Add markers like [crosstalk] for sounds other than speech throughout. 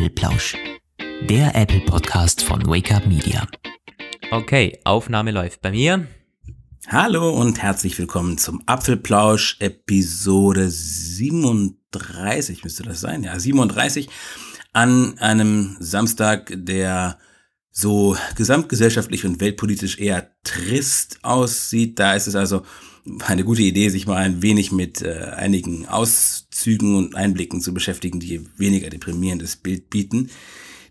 Apfelplausch, der Apple Podcast von Wake Up Media. Okay, Aufnahme läuft bei mir. Hallo und herzlich willkommen zum Apfelplausch Episode 37 müsste das sein, ja 37 an einem Samstag, der so gesamtgesellschaftlich und weltpolitisch eher trist aussieht. Da ist es also eine gute Idee, sich mal ein wenig mit äh, einigen Auszügen und Einblicken zu beschäftigen, die weniger deprimierendes Bild bieten.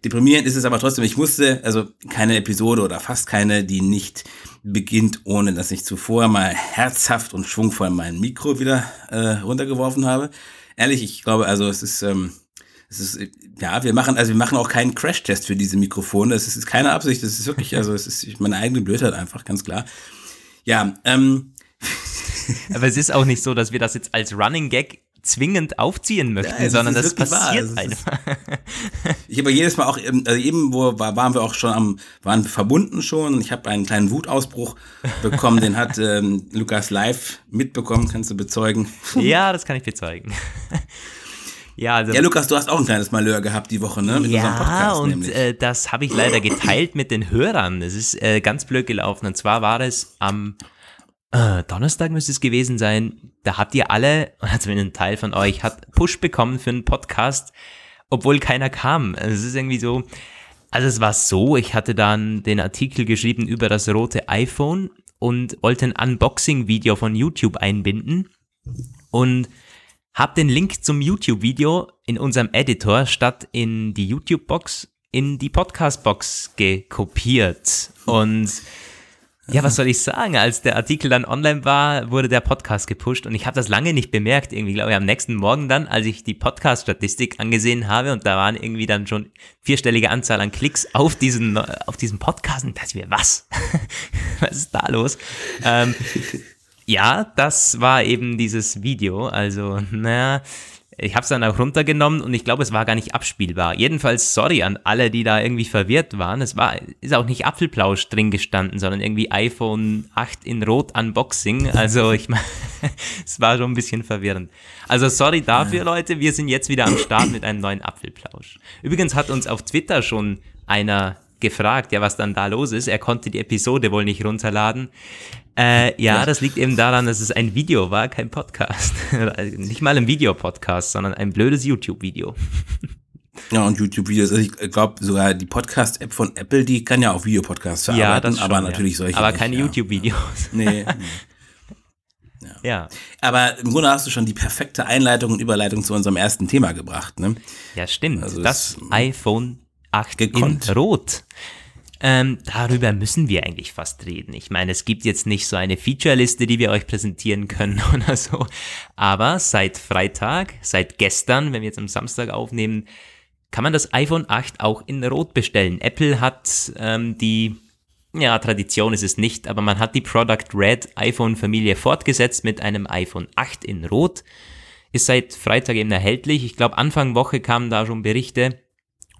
Deprimierend ist es aber trotzdem, ich musste, also keine Episode oder fast keine, die nicht beginnt, ohne dass ich zuvor mal herzhaft und schwungvoll mein Mikro wieder äh, runtergeworfen habe. Ehrlich, ich glaube, also es ist, ähm, es ist, ja, wir machen, also wir machen auch keinen Crash-Test für diese Mikrofone. Das ist keine Absicht, das ist wirklich, also es ist meine eigene Blödheit einfach, ganz klar. Ja, ähm, aber es ist auch nicht so, dass wir das jetzt als Running Gag zwingend aufziehen möchten, ja, sondern das passiert einfach. ich habe jedes Mal auch, ähm, also eben wo war, waren wir auch schon am, waren verbunden schon und ich habe einen kleinen Wutausbruch bekommen, den hat ähm, Lukas live mitbekommen, kannst du bezeugen? Ja, das kann ich bezeugen. [laughs] Ja, also, ja, Lukas, du hast auch ein kleines Malheur gehabt die Woche, ne? Mit ja, Podcast, und äh, das habe ich leider geteilt mit den Hörern. Es ist äh, ganz blöd gelaufen. Und zwar war es am äh, Donnerstag müsste es gewesen sein, da habt ihr alle, [laughs] also ein Teil von euch, hat Push bekommen für einen Podcast, obwohl keiner kam. Also es ist irgendwie so, also es war so, ich hatte dann den Artikel geschrieben über das rote iPhone und wollte ein Unboxing-Video von YouTube einbinden und hab den Link zum YouTube-Video in unserem Editor statt in die YouTube-Box in die Podcast-Box gekopiert und ja, was soll ich sagen? Als der Artikel dann online war, wurde der Podcast gepusht und ich habe das lange nicht bemerkt. Irgendwie, glaube ich, am nächsten Morgen dann, als ich die Podcast-Statistik angesehen habe und da waren irgendwie dann schon vierstellige Anzahl an Klicks auf diesen, auf diesen Podcast und dachte ich mir, was? [laughs] was ist da los? Ähm, ja, das war eben dieses Video. Also, naja, ich habe es dann auch runtergenommen und ich glaube, es war gar nicht abspielbar. Jedenfalls sorry an alle, die da irgendwie verwirrt waren. Es war ist auch nicht Apfelplausch drin gestanden, sondern irgendwie iPhone 8 in Rot Unboxing. Also ich meine, [laughs] es war schon ein bisschen verwirrend. Also sorry dafür, Leute. Wir sind jetzt wieder am Start mit einem neuen Apfelplausch. Übrigens hat uns auf Twitter schon einer gefragt, ja, was dann da los ist. Er konnte die Episode wohl nicht runterladen. Äh, ja, das liegt eben daran, dass es ein Video war, kein Podcast. [laughs] nicht mal ein Videopodcast, sondern ein blödes YouTube-Video. [laughs] Ja, und YouTube-Videos. Also ich glaube, sogar die Podcast-App von Apple, die kann ja auch Videopodcasts verarbeiten, ja, das schon, aber natürlich solche. Aber keine ja. YouTube-Videos. Nee. nee. [laughs] Ja. ja. Aber im Grunde hast du schon die perfekte Einleitung und Überleitung zu unserem ersten Thema gebracht, ne? Ja, stimmt. Also das iPhone 8 gekonnt. in Rot. Ähm, darüber müssen wir eigentlich fast reden. Ich meine, es gibt jetzt nicht so eine Feature-Liste, die wir euch präsentieren können [laughs] oder so. Aber seit Freitag, seit gestern, wenn wir jetzt am Samstag aufnehmen, kann man das iPhone 8 auch in Rot bestellen. Apple hat ähm, die, ja, Tradition ist es nicht, aber man hat die Product Red iPhone-Familie fortgesetzt mit einem iPhone 8 in Rot. Ist seit Freitag eben erhältlich. Ich glaube, Anfang Woche kamen da schon Berichte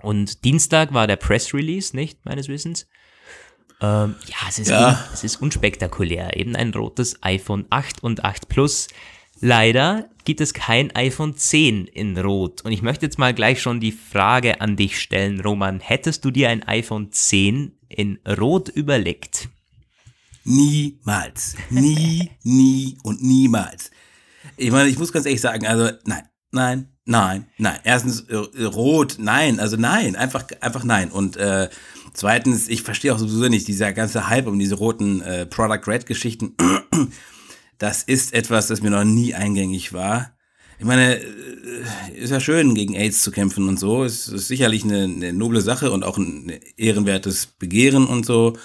und Dienstag war der Press Release, nicht meines Wissens. Ähm, ja, es ist, ja. Un, es ist unspektakulär. Eben ein rotes iPhone 8 und 8 Plus. Leider gibt es kein iPhone 10 in Rot. Und ich möchte jetzt mal gleich schon die Frage an dich stellen, Roman. Hättest du dir ein iPhone 10 in Rot überlegt? Niemals. Nie, nie und niemals. Ich meine, ich muss ganz ehrlich sagen, also nein, nein, Nein, nein. Erstens äh, rot, nein, also nein, einfach, einfach nein. Und äh, zweitens, ich verstehe auch sowieso nicht dieser ganze Hype um diese roten äh, Product Red Geschichten. [clears throat] Das ist etwas, das mir noch nie eingängig war. Ich meine, äh, ist ja schön, gegen AIDS zu kämpfen und so. Es ist sicherlich eine, eine noble Sache und auch ein ehrenwertes Begehren und so.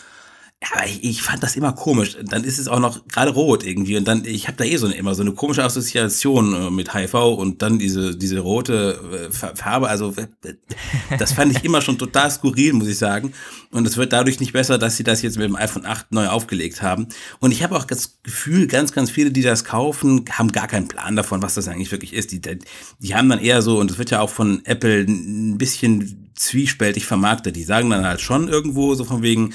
Ja, ich, ich fand das immer komisch. Dann ist es auch noch gerade rot irgendwie und dann ich habe da eh so eine, immer so eine komische Assoziation äh, mit HIV und dann diese diese rote äh, Farbe. Also das fand ich immer schon total skurril, muss ich sagen. Und es wird dadurch nicht besser, dass sie das jetzt mit dem iPhone 8 neu aufgelegt haben. Und ich habe auch das Gefühl, ganz ganz viele, die das kaufen, haben gar keinen Plan davon, was das eigentlich wirklich ist. Die die haben dann eher so und es wird ja auch von Apple ein bisschen zwiespältig vermarktet. Die sagen dann halt schon irgendwo so von wegen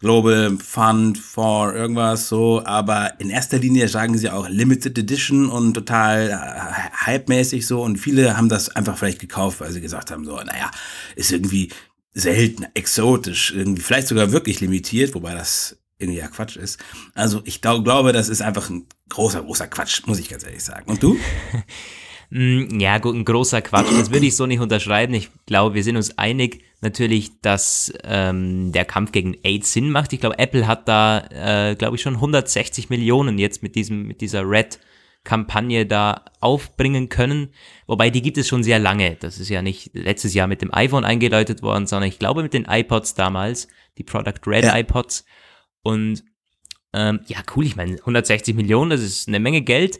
Global Fund for irgendwas so, aber in erster Linie sagen sie auch Limited Edition und total äh, hype-mäßig so und viele haben das einfach vielleicht gekauft, weil sie gesagt haben so, naja, ist irgendwie selten, exotisch, irgendwie vielleicht sogar wirklich limitiert, wobei das irgendwie ja Quatsch ist. Also ich glaube, das ist einfach ein großer, großer Quatsch, muss ich ganz ehrlich sagen. Und du? [laughs] Mm, ja, gut, ein großer Quatsch. Das würde ich so nicht unterschreiben. Ich glaube, wir sind uns einig natürlich, dass ähm, der Kampf gegen AIDS Sinn macht. Ich glaube, Apple hat da, äh, glaube ich, schon 160 Millionen jetzt mit diesem, mit dieser Red Kampagne da aufbringen können. Wobei die gibt es schon sehr lange. Das ist ja nicht letztes Jahr mit dem iPhone eingeläutet worden, sondern ich glaube mit den iPods damals, die Product Red ja. iPods. Und ähm, ja, cool, ich meine, 160 Millionen, das ist eine Menge Geld.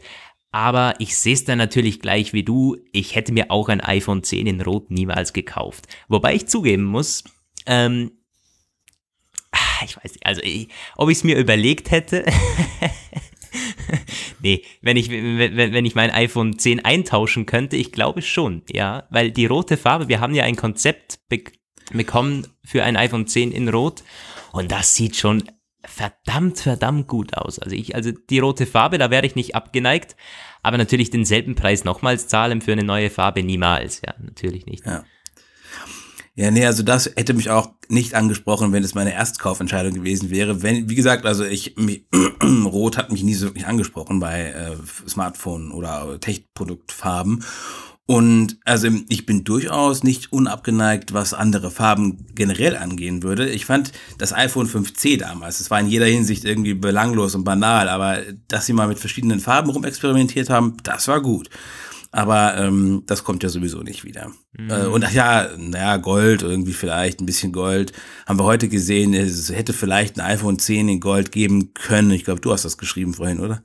Aber ich sehe es dann natürlich gleich wie du. Ich hätte mir auch ein iPhone 10 in Rot niemals gekauft. Wobei ich zugeben muss, ähm, ah, ich weiß nicht, also ich, ob ich es mir überlegt hätte. [laughs] nee, wenn ich, wenn, wenn ich mein iPhone 10 eintauschen könnte, ich glaube schon, ja. Weil die rote Farbe, wir haben ja ein Konzept be bekommen für ein iPhone 10 in Rot und das sieht schon verdammt, verdammt gut aus. Also ich, also die rote Farbe, da wäre ich nicht abgeneigt, aber natürlich denselben Preis nochmals zahlen für eine neue Farbe niemals. Ja, natürlich nicht. Ja. Ja, nee, also das hätte mich auch nicht angesprochen, wenn es meine Erstkaufentscheidung gewesen wäre. Wenn, wie gesagt, also ich, mich, [clears throat] Rot hat mich nie so wirklich angesprochen bei äh, Smartphone oder Tech-Produktfarben. Und also ich bin durchaus nicht unabgeneigt, was andere Farben generell angehen würde. Ich fand das iPhone 5C damals, das war in jeder Hinsicht irgendwie belanglos und banal, aber dass sie mal mit verschiedenen Farben rumexperimentiert haben, das war gut. Aber ähm, das kommt ja sowieso nicht wieder. Mhm. Äh, und ach ja, naja, Gold, irgendwie vielleicht ein bisschen Gold. Haben wir heute gesehen, es hätte vielleicht ein iPhone 10 in Gold geben können. Ich glaube, du hast das geschrieben vorhin, oder?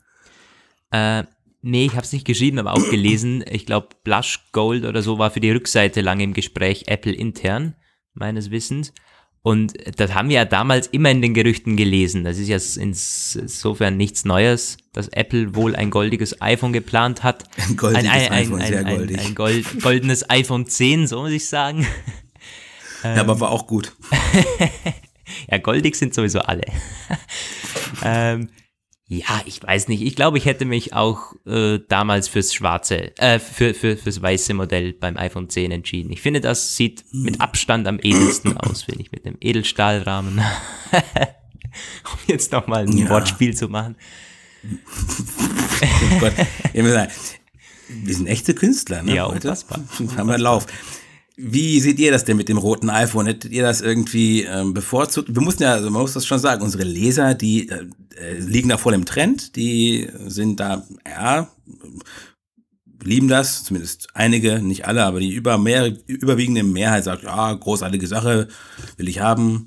Äh, Nee, ich habe es nicht geschrieben, aber auch gelesen. Ich glaube, Blush Gold oder so war für die Rückseite lange im Gespräch, Apple intern, meines Wissens. Und das haben wir ja damals immer in den Gerüchten gelesen. Das ist ja insofern nichts Neues, dass Apple wohl ein goldiges iPhone geplant hat. [laughs] Ein goldiges ein, ein, iPhone, ein, sehr goldig. Ein, Gold, goldenes iPhone 10, so muss ich sagen. [laughs] Ja, aber war auch gut. [laughs] ja, goldig sind sowieso alle. ähm, ja, ich weiß nicht. Ich glaube, ich hätte mich auch äh, damals fürs schwarze, äh, für, für, fürs weiße Modell beim iPhone 10 entschieden. Ich finde, das sieht mit Abstand am edelsten [clears throat] aus, finde ich, mit dem Edelstahlrahmen. [laughs] um jetzt nochmal ein ja. Wortspiel zu machen. [laughs] oh Gott. Wir sind echte Künstler, ne? Ja, unfassbar. [laughs] Haben wir Lauf. Wie seht ihr das denn mit dem roten iPhone? Hättet ihr das irgendwie ähm, bevorzugt? Wir mussten ja, also man muss das schon sagen, unsere Leser, die äh, äh, liegen da voll im Trend, die sind da, ja, lieben das, zumindest einige, nicht alle, aber die über mehr, überwiegende Mehrheit sagt, ja, großartige Sache, will ich haben.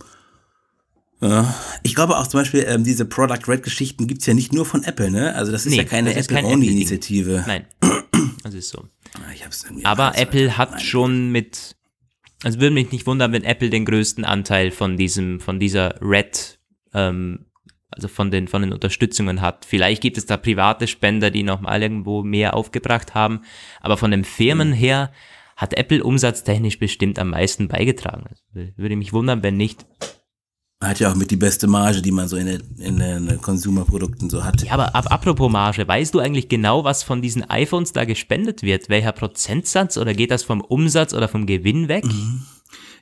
Ja. Ich glaube auch zum Beispiel, ähm, diese Product Red Geschichten gibt's ja nicht nur von Apple, ne? Also das ist nee, ja keine Apple-Only-Initiative. Nein, [clears throat] das ist so. Ah, Aber Apple hat schon mit, also würde mich nicht wundern, wenn Apple den größten Anteil von diesem, von dieser Red, ähm, also von den, von den Unterstützungen hat. Vielleicht gibt es da private Spender, die nochmal irgendwo mehr aufgebracht haben. Aber von den Firmen mhm. her hat Apple umsatztechnisch bestimmt am meisten beigetragen. Also würde mich wundern, wenn nicht. Hat ja auch mit die beste Marge, die man so in den, in den Consumer-Produkten so hat. Ja, aber ab, apropos Marge, weißt du eigentlich genau, was von diesen iPhones da gespendet wird? Welcher Prozentsatz oder geht das vom Umsatz oder vom Gewinn weg? Mhm.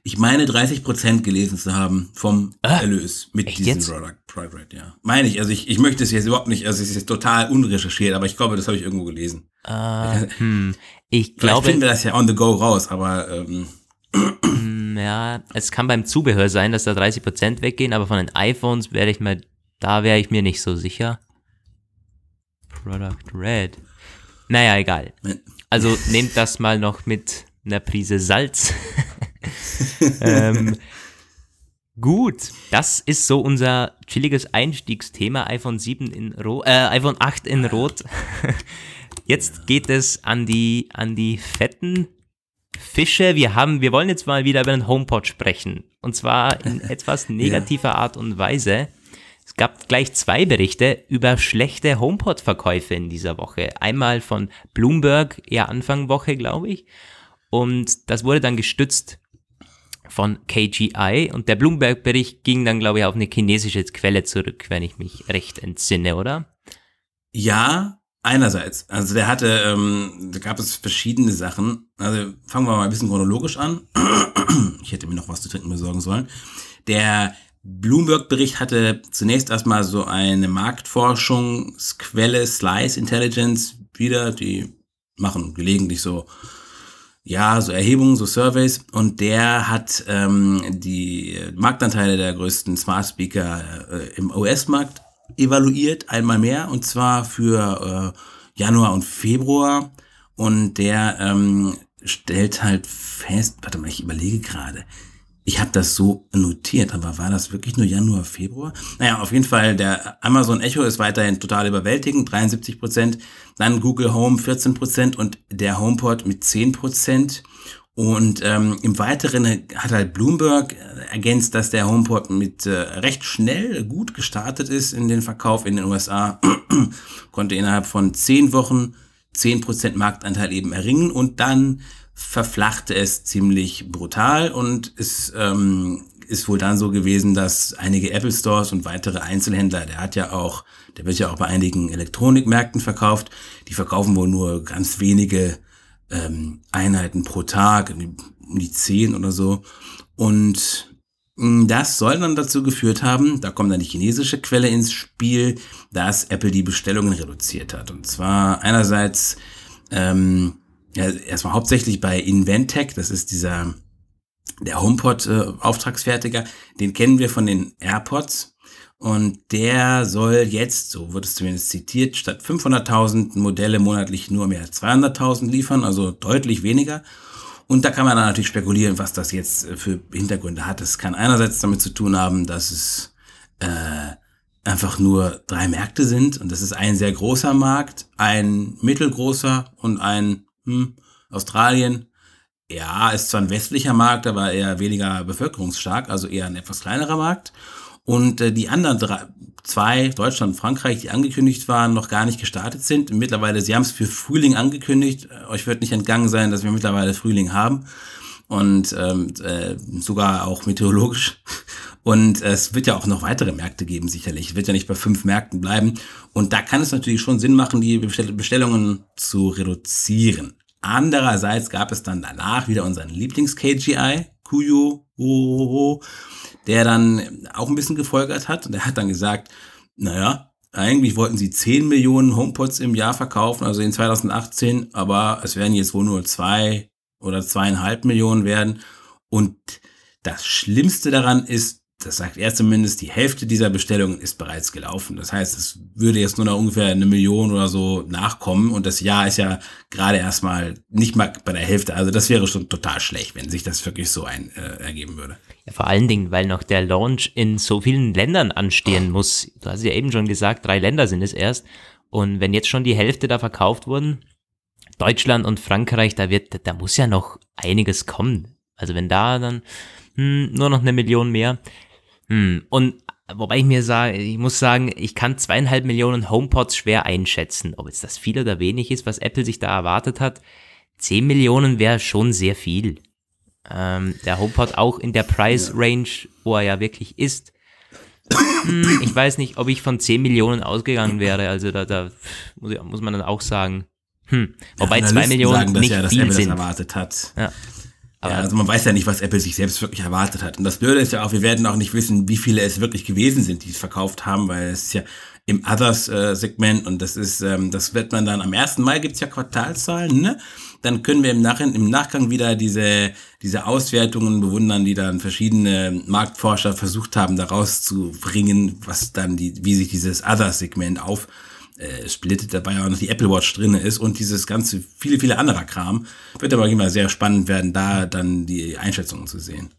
Ich meine 30 Prozent gelesen zu haben vom ah, Erlös mit diesem jetzt? Product, Product, ja. Meine ich, also ich, ich möchte es jetzt überhaupt nicht, also es ist jetzt total unrecherchiert, aber ich glaube, das habe ich irgendwo gelesen. Uh, hm. Ich glaube. Vielleicht finden wir das ja on the go raus, aber ähm, [clears throat] ja, es kann beim Zubehör sein, dass da 30% weggehen, aber von den iPhones wäre ich mal, da wäre ich mir nicht so sicher. Product Red. Naja, egal. Also nehmt das mal noch mit einer Prise Salz. [laughs] ähm, gut, das ist so unser chilliges Einstiegsthema. iPhone 7 in Rot, äh, iPhone 8 in Rot. Jetzt geht es an die, an die fetten Fische, wir haben, wir wollen jetzt mal wieder über den HomePod sprechen. Und zwar in [laughs] etwas negativer ja. Art und Weise. Es gab gleich zwei Berichte über schlechte HomePod-Verkäufe in dieser Woche. Einmal von Bloomberg, eher Anfang Woche, glaube ich. Und das wurde dann gestützt von KGI und der Bloomberg-Bericht ging dann, glaube ich, auf eine chinesische Quelle zurück, wenn ich mich recht entsinne, oder? Ja, einerseits. Also der hatte, ähm, da gab es verschiedene Sachen. Also fangen wir mal ein bisschen chronologisch an. [clears throat] ich hätte mir noch was zu trinken besorgen sollen. Der Bloomberg-Bericht hatte zunächst erstmal so eine Marktforschungsquelle, Slice Intelligence, wieder, die machen gelegentlich so ja, so Erhebungen, so Surveys und der hat ähm, die Marktanteile der größten Smart Speaker äh, im US-Markt evaluiert, einmal mehr, und zwar für äh, Januar und Februar. Und der ähm, stellt halt fest, warte mal, ich überlege gerade, ich habe das so notiert, aber war das wirklich nur Januar, Februar? Naja, auf jeden Fall, der Amazon Echo ist weiterhin total überwältigend, 73 Prozent. Dann Google Home 14 Prozent und der HomePod mit 10 Prozent. Und ähm, im Weiteren hat halt Bloomberg ergänzt, dass der HomePod mit äh, recht schnell gut gestartet ist in den Verkauf in den USA. [clears throat] Konnte innerhalb von 10 Wochen 10% Marktanteil eben erringen und dann verflachte es ziemlich brutal und es ähm, ist wohl dann so gewesen, dass einige Apple Stores und weitere Einzelhändler, der hat ja auch, der wird ja auch bei einigen Elektronikmärkten verkauft, die verkaufen wohl nur ganz wenige ähm, Einheiten pro Tag, um die zehn oder so. Und mm, das soll dann dazu geführt haben, da kommt dann die chinesische Quelle ins Spiel, dass Apple die Bestellungen reduziert hat. Und zwar einerseits ähm, ja, erstmal hauptsächlich bei Inventec, das ist dieser der HomePod äh, Auftragsfertiger, den kennen wir von den AirPods und der soll jetzt, so wird es zumindest zitiert, statt 500.000 Modelle monatlich nur mehr 200.000 liefern, also deutlich weniger. Und da kann man dann natürlich spekulieren, was das jetzt äh, für Hintergründe hat. Es kann einerseits damit zu tun haben, dass es äh, einfach nur drei Märkte sind und das ist ein sehr großer Markt, ein mittelgroßer und ein hm, Australien, ja, ist zwar ein westlicher Markt, aber eher weniger bevölkerungsstark, also eher ein etwas kleinerer Markt. Und äh, die anderen drei, zwei, Deutschland und Frankreich, die angekündigt waren, noch gar nicht gestartet sind. Mittlerweile, sie haben es für Frühling angekündigt. Äh, euch wird nicht entgangen sein, dass wir mittlerweile Frühling haben. Und ähm, äh, sogar auch meteorologisch. [laughs] Und es wird ja auch noch weitere Märkte geben, sicherlich. Es wird ja nicht bei fünf Märkten bleiben. Und da kann es natürlich schon Sinn machen, die Bestellungen zu reduzieren. Andererseits gab es dann danach wieder unseren Lieblings-KGI, Kuyo, der dann auch ein bisschen gefolgert hat. Und der hat dann gesagt, naja, eigentlich wollten sie 10 Millionen HomePods im Jahr verkaufen, also in 2018, aber es werden jetzt wohl nur zwei oder zweieinhalb Millionen werden. Und das Schlimmste daran ist, das sagt er zumindest, die Hälfte dieser Bestellungen ist bereits gelaufen. Das heißt, es würde jetzt nur noch ungefähr eine Million oder so nachkommen und das Jahr ist ja gerade erstmal nicht mal bei der Hälfte. Also das wäre schon total schlecht, wenn sich das wirklich so ein, äh, ergeben würde. Ja, vor allen Dingen, weil noch der Launch in so vielen Ländern anstehen muss. Du hast ja eben schon gesagt, drei Länder sind es erst. Und wenn jetzt schon die Hälfte da verkauft wurden, Deutschland und Frankreich, da wird, da muss ja noch einiges kommen. Also wenn da dann hm, nur noch eine Million mehr, hm, und wobei ich mir sage, ich muss sagen, ich kann zweieinhalb Millionen HomePods schwer einschätzen, ob jetzt das viel oder wenig ist, was Apple sich da erwartet hat. Zehn Millionen wäre schon sehr viel. Ähm, der HomePod auch in der Price Range, wo er ja wirklich ist. Hm, ich weiß nicht, ob ich von 10 Millionen ausgegangen wäre. Also da, da muss, muss man dann auch sagen. Hm. Wobei ja, 2 Millionen sagen, nicht ja, viel Apple sind. erwartet hat. Ja. Ja, also man weiß ja nicht, was Apple sich selbst wirklich erwartet hat. Und das Blöde ist ja auch, wir werden auch nicht wissen, wie viele es wirklich gewesen sind, die es verkauft haben, weil es ist ja im Others-Segment und das ist, ähm, das wird man dann am 1. Mai gibt's ja Quartalzahlen, ne? Dann können wir im, Nach im Nachgang wieder diese, diese Auswertungen bewundern, die dann verschiedene Marktforscher versucht haben, daraus zu bringen, was dann die, wie sich dieses Others-Segment auf äh, splittet, dabei auch noch die Apple Watch drin ist und dieses ganze, viele, viele anderer Kram. Wird aber immer sehr spannend werden, da dann die Einschätzungen zu sehen.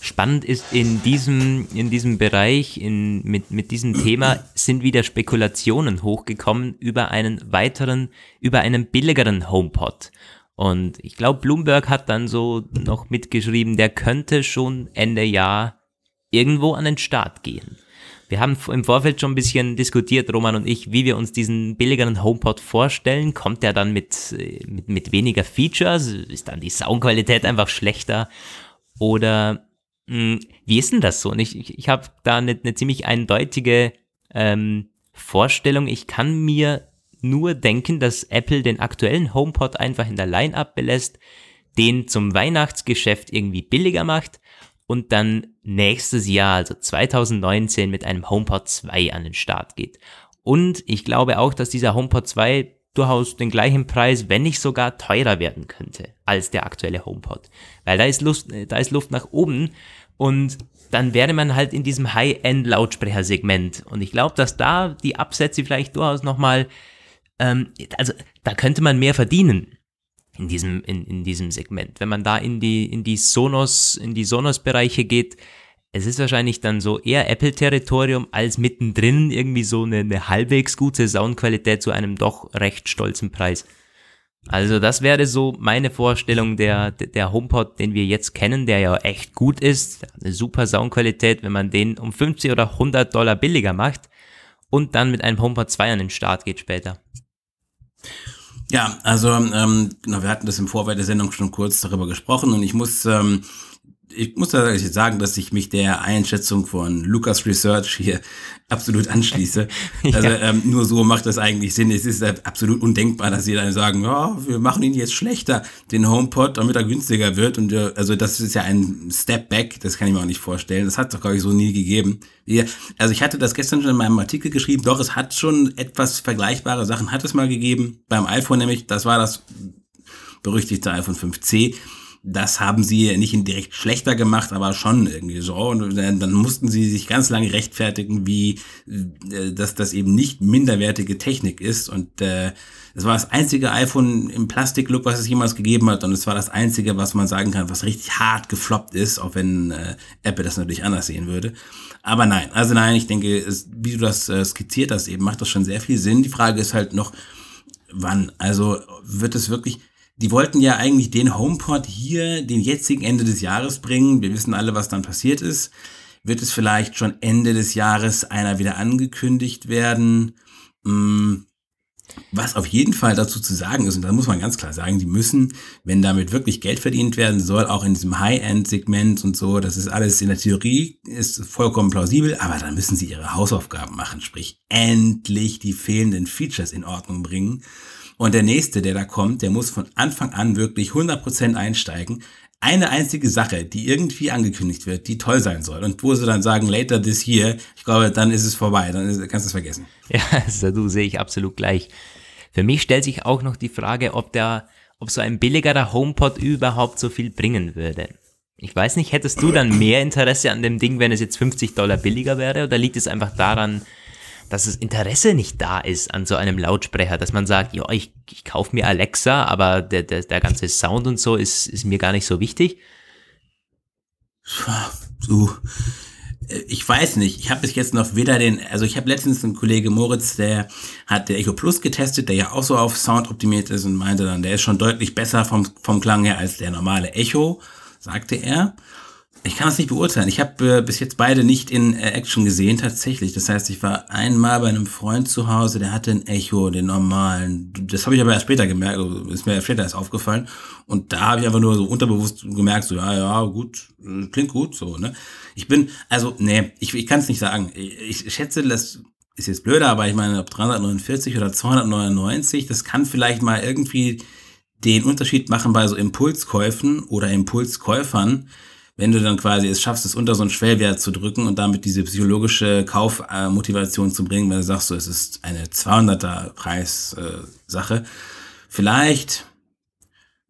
Spannend ist in diesem, in diesem Bereich, in, mit, mit diesem Thema sind wieder Spekulationen hochgekommen über einen weiteren, über einen billigeren HomePod. Und ich glaube, Bloomberg hat dann so noch mitgeschrieben, der könnte schon Ende Jahr irgendwo an den Start gehen. Wir haben im Vorfeld schon ein bisschen diskutiert, Roman und ich, wie wir uns diesen billigeren HomePod vorstellen. Kommt der dann mit, mit, mit weniger Features? Ist dann die Soundqualität einfach schlechter? Oder mh, hm, wie ist denn das so? Und ich, ich, ich habe da eine, eine ziemlich eindeutige ähm, Vorstellung. Ich kann mir nur denken, dass Apple den aktuellen HomePod einfach in der Line-Up belässt, den zum Weihnachtsgeschäft irgendwie billiger macht und dann nächstes Jahr, also 2019, mit einem HomePod 2 an den Start geht. Und ich glaube auch, dass dieser HomePod 2 durchaus den gleichen Preis, wenn nicht sogar teurer werden könnte als der aktuelle HomePod. Weil da ist Luft, da ist Luft nach oben und dann wäre man halt in diesem High-End-Lautsprechersegment. Und ich glaube, dass da die Absätze vielleicht durchaus nochmal, ähm, also da könnte man mehr verdienen in diesem, in, in diesem Segment. Wenn man da in die, in die Sonos, in die Sonos-Bereiche geht, es ist wahrscheinlich dann so eher Apple-Territorium als mittendrin irgendwie so eine, eine halbwegs gute Soundqualität zu einem doch recht stolzen Preis. Also das wäre so meine Vorstellung der, der HomePod, den wir jetzt kennen, der ja echt gut ist, eine super Soundqualität, wenn man den um 50 oder 100 Dollar billiger macht und dann mit einem HomePod 2 an den Start geht später. Ja, also ähm, genau, wir hatten das im Vorfeld der Sendung schon kurz darüber gesprochen und ich muss ähm, ich muss tatsächlich sagen, dass ich mich der Einschätzung von Lucas Research hier absolut anschließe. [laughs] Also ja. ähm, nur so macht das eigentlich Sinn. Es ist absolut undenkbar, dass sie dann sagen, ja, wir machen ihn jetzt schlechter, den HomePod, damit er günstiger wird. Und äh, also das ist ja ein Step Back, das kann ich mir auch nicht vorstellen. Das hat es doch, glaube ich, so nie gegeben. also ich hatte das gestern schon in meinem Artikel geschrieben, doch, es hat schon etwas vergleichbare Sachen, hat es mal gegeben. Beim iPhone nämlich, das war das berüchtigte iPhone 5C das haben sie nicht direkt schlechter gemacht, aber schon irgendwie so. Und dann mussten sie sich ganz lange rechtfertigen, wie äh, dass das eben nicht minderwertige Technik ist. Und äh, es war das einzige iPhone im Plastiklook, was es jemals gegeben hat. Und es war das einzige, was man sagen kann, was richtig hart gefloppt ist, auch wenn äh, Apple das natürlich anders sehen würde. Aber nein, also nein, ich denke, es, wie du das äh, skizziert hast, eben macht das schon sehr viel Sinn. Die Frage ist halt noch, wann? Also wird es wirklich die wollten ja eigentlich den HomePod hier den jetzigen Ende des Jahres bringen. Wir wissen alle, was dann passiert ist. Wird es vielleicht schon Ende des Jahres einer wieder angekündigt werden? Hm, was auf jeden Fall dazu zu sagen ist, und da muss man ganz klar sagen, die müssen, wenn damit wirklich Geld verdient werden soll, auch in diesem High-End-Segment und so, das ist alles in der Theorie, ist vollkommen plausibel, aber dann müssen sie ihre Hausaufgaben machen, sprich endlich die fehlenden Features in Ordnung bringen und der nächste, der da kommt, der muss von Anfang an wirklich 100% einsteigen. Eine einzige Sache, die irgendwie angekündigt wird, die toll sein soll. Und wo sie dann sagen, later this year, ich glaube, dann ist es vorbei, dann kannst du es vergessen. [laughs] Ja, also du sehe ich absolut gleich. Für mich stellt sich auch noch die Frage, ob der, ob so ein billigerer HomePod überhaupt so viel bringen würde. Ich weiß nicht, hättest du dann mehr Interesse an dem Ding, wenn es jetzt 50 Dollar billiger wäre, oder liegt es einfach daran, dass das Interesse nicht da ist an so einem Lautsprecher, dass man sagt, ja, ich, ich kaufe mir Alexa, aber der, der, der ganze Sound und so ist, ist mir gar nicht so wichtig. So, äh, ich weiß nicht, ich habe bis jetzt noch weder den, also ich habe letztens einen Kollege Moritz, der hat der Echo Plus getestet, der ja auch so auf Sound optimiert ist und meinte dann, der ist schon deutlich besser vom, vom Klang her als der normale Echo, sagte er. Ich kann das nicht beurteilen. Ich habe äh, bis jetzt beide nicht in äh, Action gesehen, tatsächlich. Das heißt, ich war einmal bei einem Freund zu Hause, der hatte ein Echo, den normalen. Das habe ich aber erst später gemerkt, also ist mir erst später erst aufgefallen. Und da habe ich einfach nur so unterbewusst gemerkt, so, ja, ja, gut, äh, klingt gut, so, ne? Ich bin, also, nee, ich, ich kann es nicht sagen. Ich, ich schätze, das ist jetzt blöder, aber ich meine, ob 349 oder 299, das kann vielleicht mal irgendwie den Unterschied machen bei so Impulskäufen oder Impulskäufern wenn du dann quasi es schaffst, es unter so einen Schwellwert zu drücken und damit diese psychologische Kaufmotivation zu bringen, wenn du sagst, so, es ist eine 200er Preissache, vielleicht,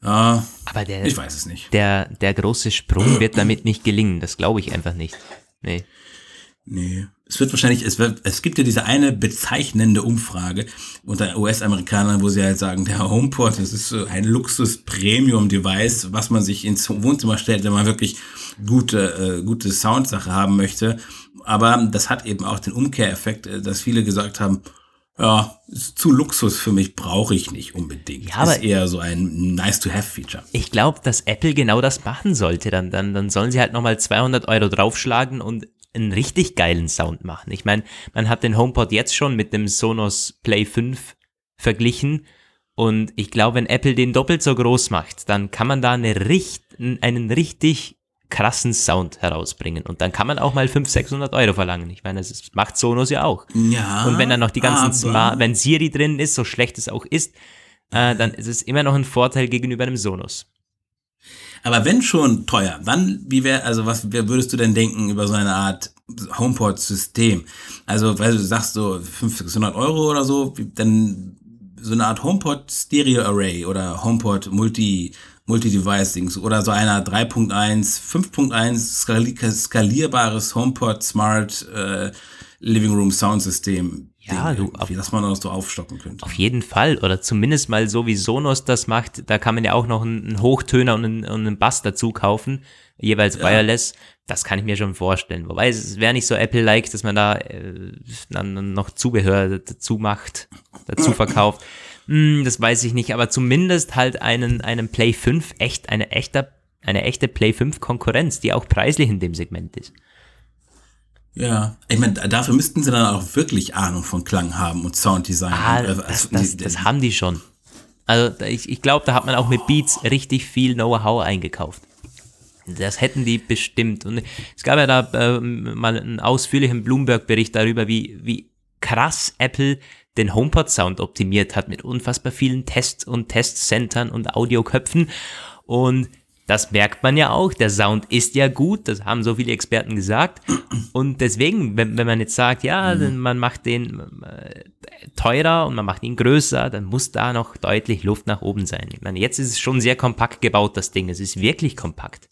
ja, aber der, ich weiß es nicht. Der, der große Sprung wird damit nicht gelingen, das glaube ich einfach nicht. Nee. Nee. Es wird wahrscheinlich, es wird, es gibt ja diese eine bezeichnende Umfrage unter US-Amerikanern, wo sie halt sagen, der HomePod, das ist so ein Luxus-Premium-Device, was man sich ins Wohnzimmer stellt, wenn man wirklich gute, äh, gute Soundsache haben möchte. Aber das hat eben auch den Umkehreffekt, äh, dass viele gesagt haben, ja, ist zu Luxus für mich, brauche ich nicht unbedingt. Ja, aber ist eher so ein nice-to-have-Feature. Ich glaube, dass Apple genau das machen sollte. Dann, dann, dann sollen sie halt nochmal 200 Euro draufschlagen und einen richtig geilen Sound machen. Ich meine, man hat den HomePod jetzt schon mit dem Sonos Play 5 verglichen und ich glaube, wenn Apple den doppelt so groß macht, dann kann man da eine richt einen richtig krassen Sound herausbringen. Und dann kann man auch mal 500, 600 Euro verlangen. Ich meine, das ist, macht Sonos ja auch. Ja. Und wenn dann noch die ganzen Smart, wenn Siri drin ist, so schlecht es auch ist, äh, dann ist es immer noch ein Vorteil gegenüber einem Sonos. Aber wenn schon teuer, dann wie wäre, also was würdest du denn denken über so eine Art HomePod-System? Also, weil du sagst so 500, 600 Euro oder so, dann so eine Art HomePod Stereo Array oder HomePod Multi Multi-Device-Dings oder so einer 3.1, 5.1 skali skalierbares HomePod Smart äh, Living Room Soundsystem. Ja, Ding du, auf- dass man das so aufstocken könnte. Auf jeden Fall. Oder zumindest mal so wie Sonos das macht. Da kann man ja auch noch einen, einen Hochtöner und einen, und einen Bass dazu kaufen. Jeweils wireless. Das kann ich mir schon vorstellen. Wobei es wäre nicht so Apple-like, dass man da äh, dann noch Zubehör dazu macht, dazu verkauft. [clears throat] Hm, das weiß ich nicht. Aber zumindest halt einen, einen Play 5 echt, eine echte, eine echte Play 5 Konkurrenz, die auch preislich in dem Segment ist. Ja, ich meine, dafür müssten sie dann auch wirklich Ahnung von Klang haben und Sounddesign. Ah, und, äh, das, also, das, das haben die schon. Also ich, ich glaube, da hat man auch mit Beats richtig viel Know-how eingekauft. Das hätten die bestimmt. Und es gab ja da ähm, mal einen ausführlichen Bloomberg-Bericht darüber, wie, wie krass Apple den HomePod-Sound optimiert hat mit unfassbar vielen Tests und Testcentern und Audioköpfen. Und das merkt man ja auch. Der Sound ist ja gut, das haben so viele Experten gesagt. Und deswegen, wenn, wenn man jetzt sagt, ja, dann man macht den äh, teurer und man macht ihn größer, dann muss da noch deutlich Luft nach oben sein. Ich meine, jetzt ist es schon sehr kompakt gebaut, das Ding. Es ist wirklich kompakt.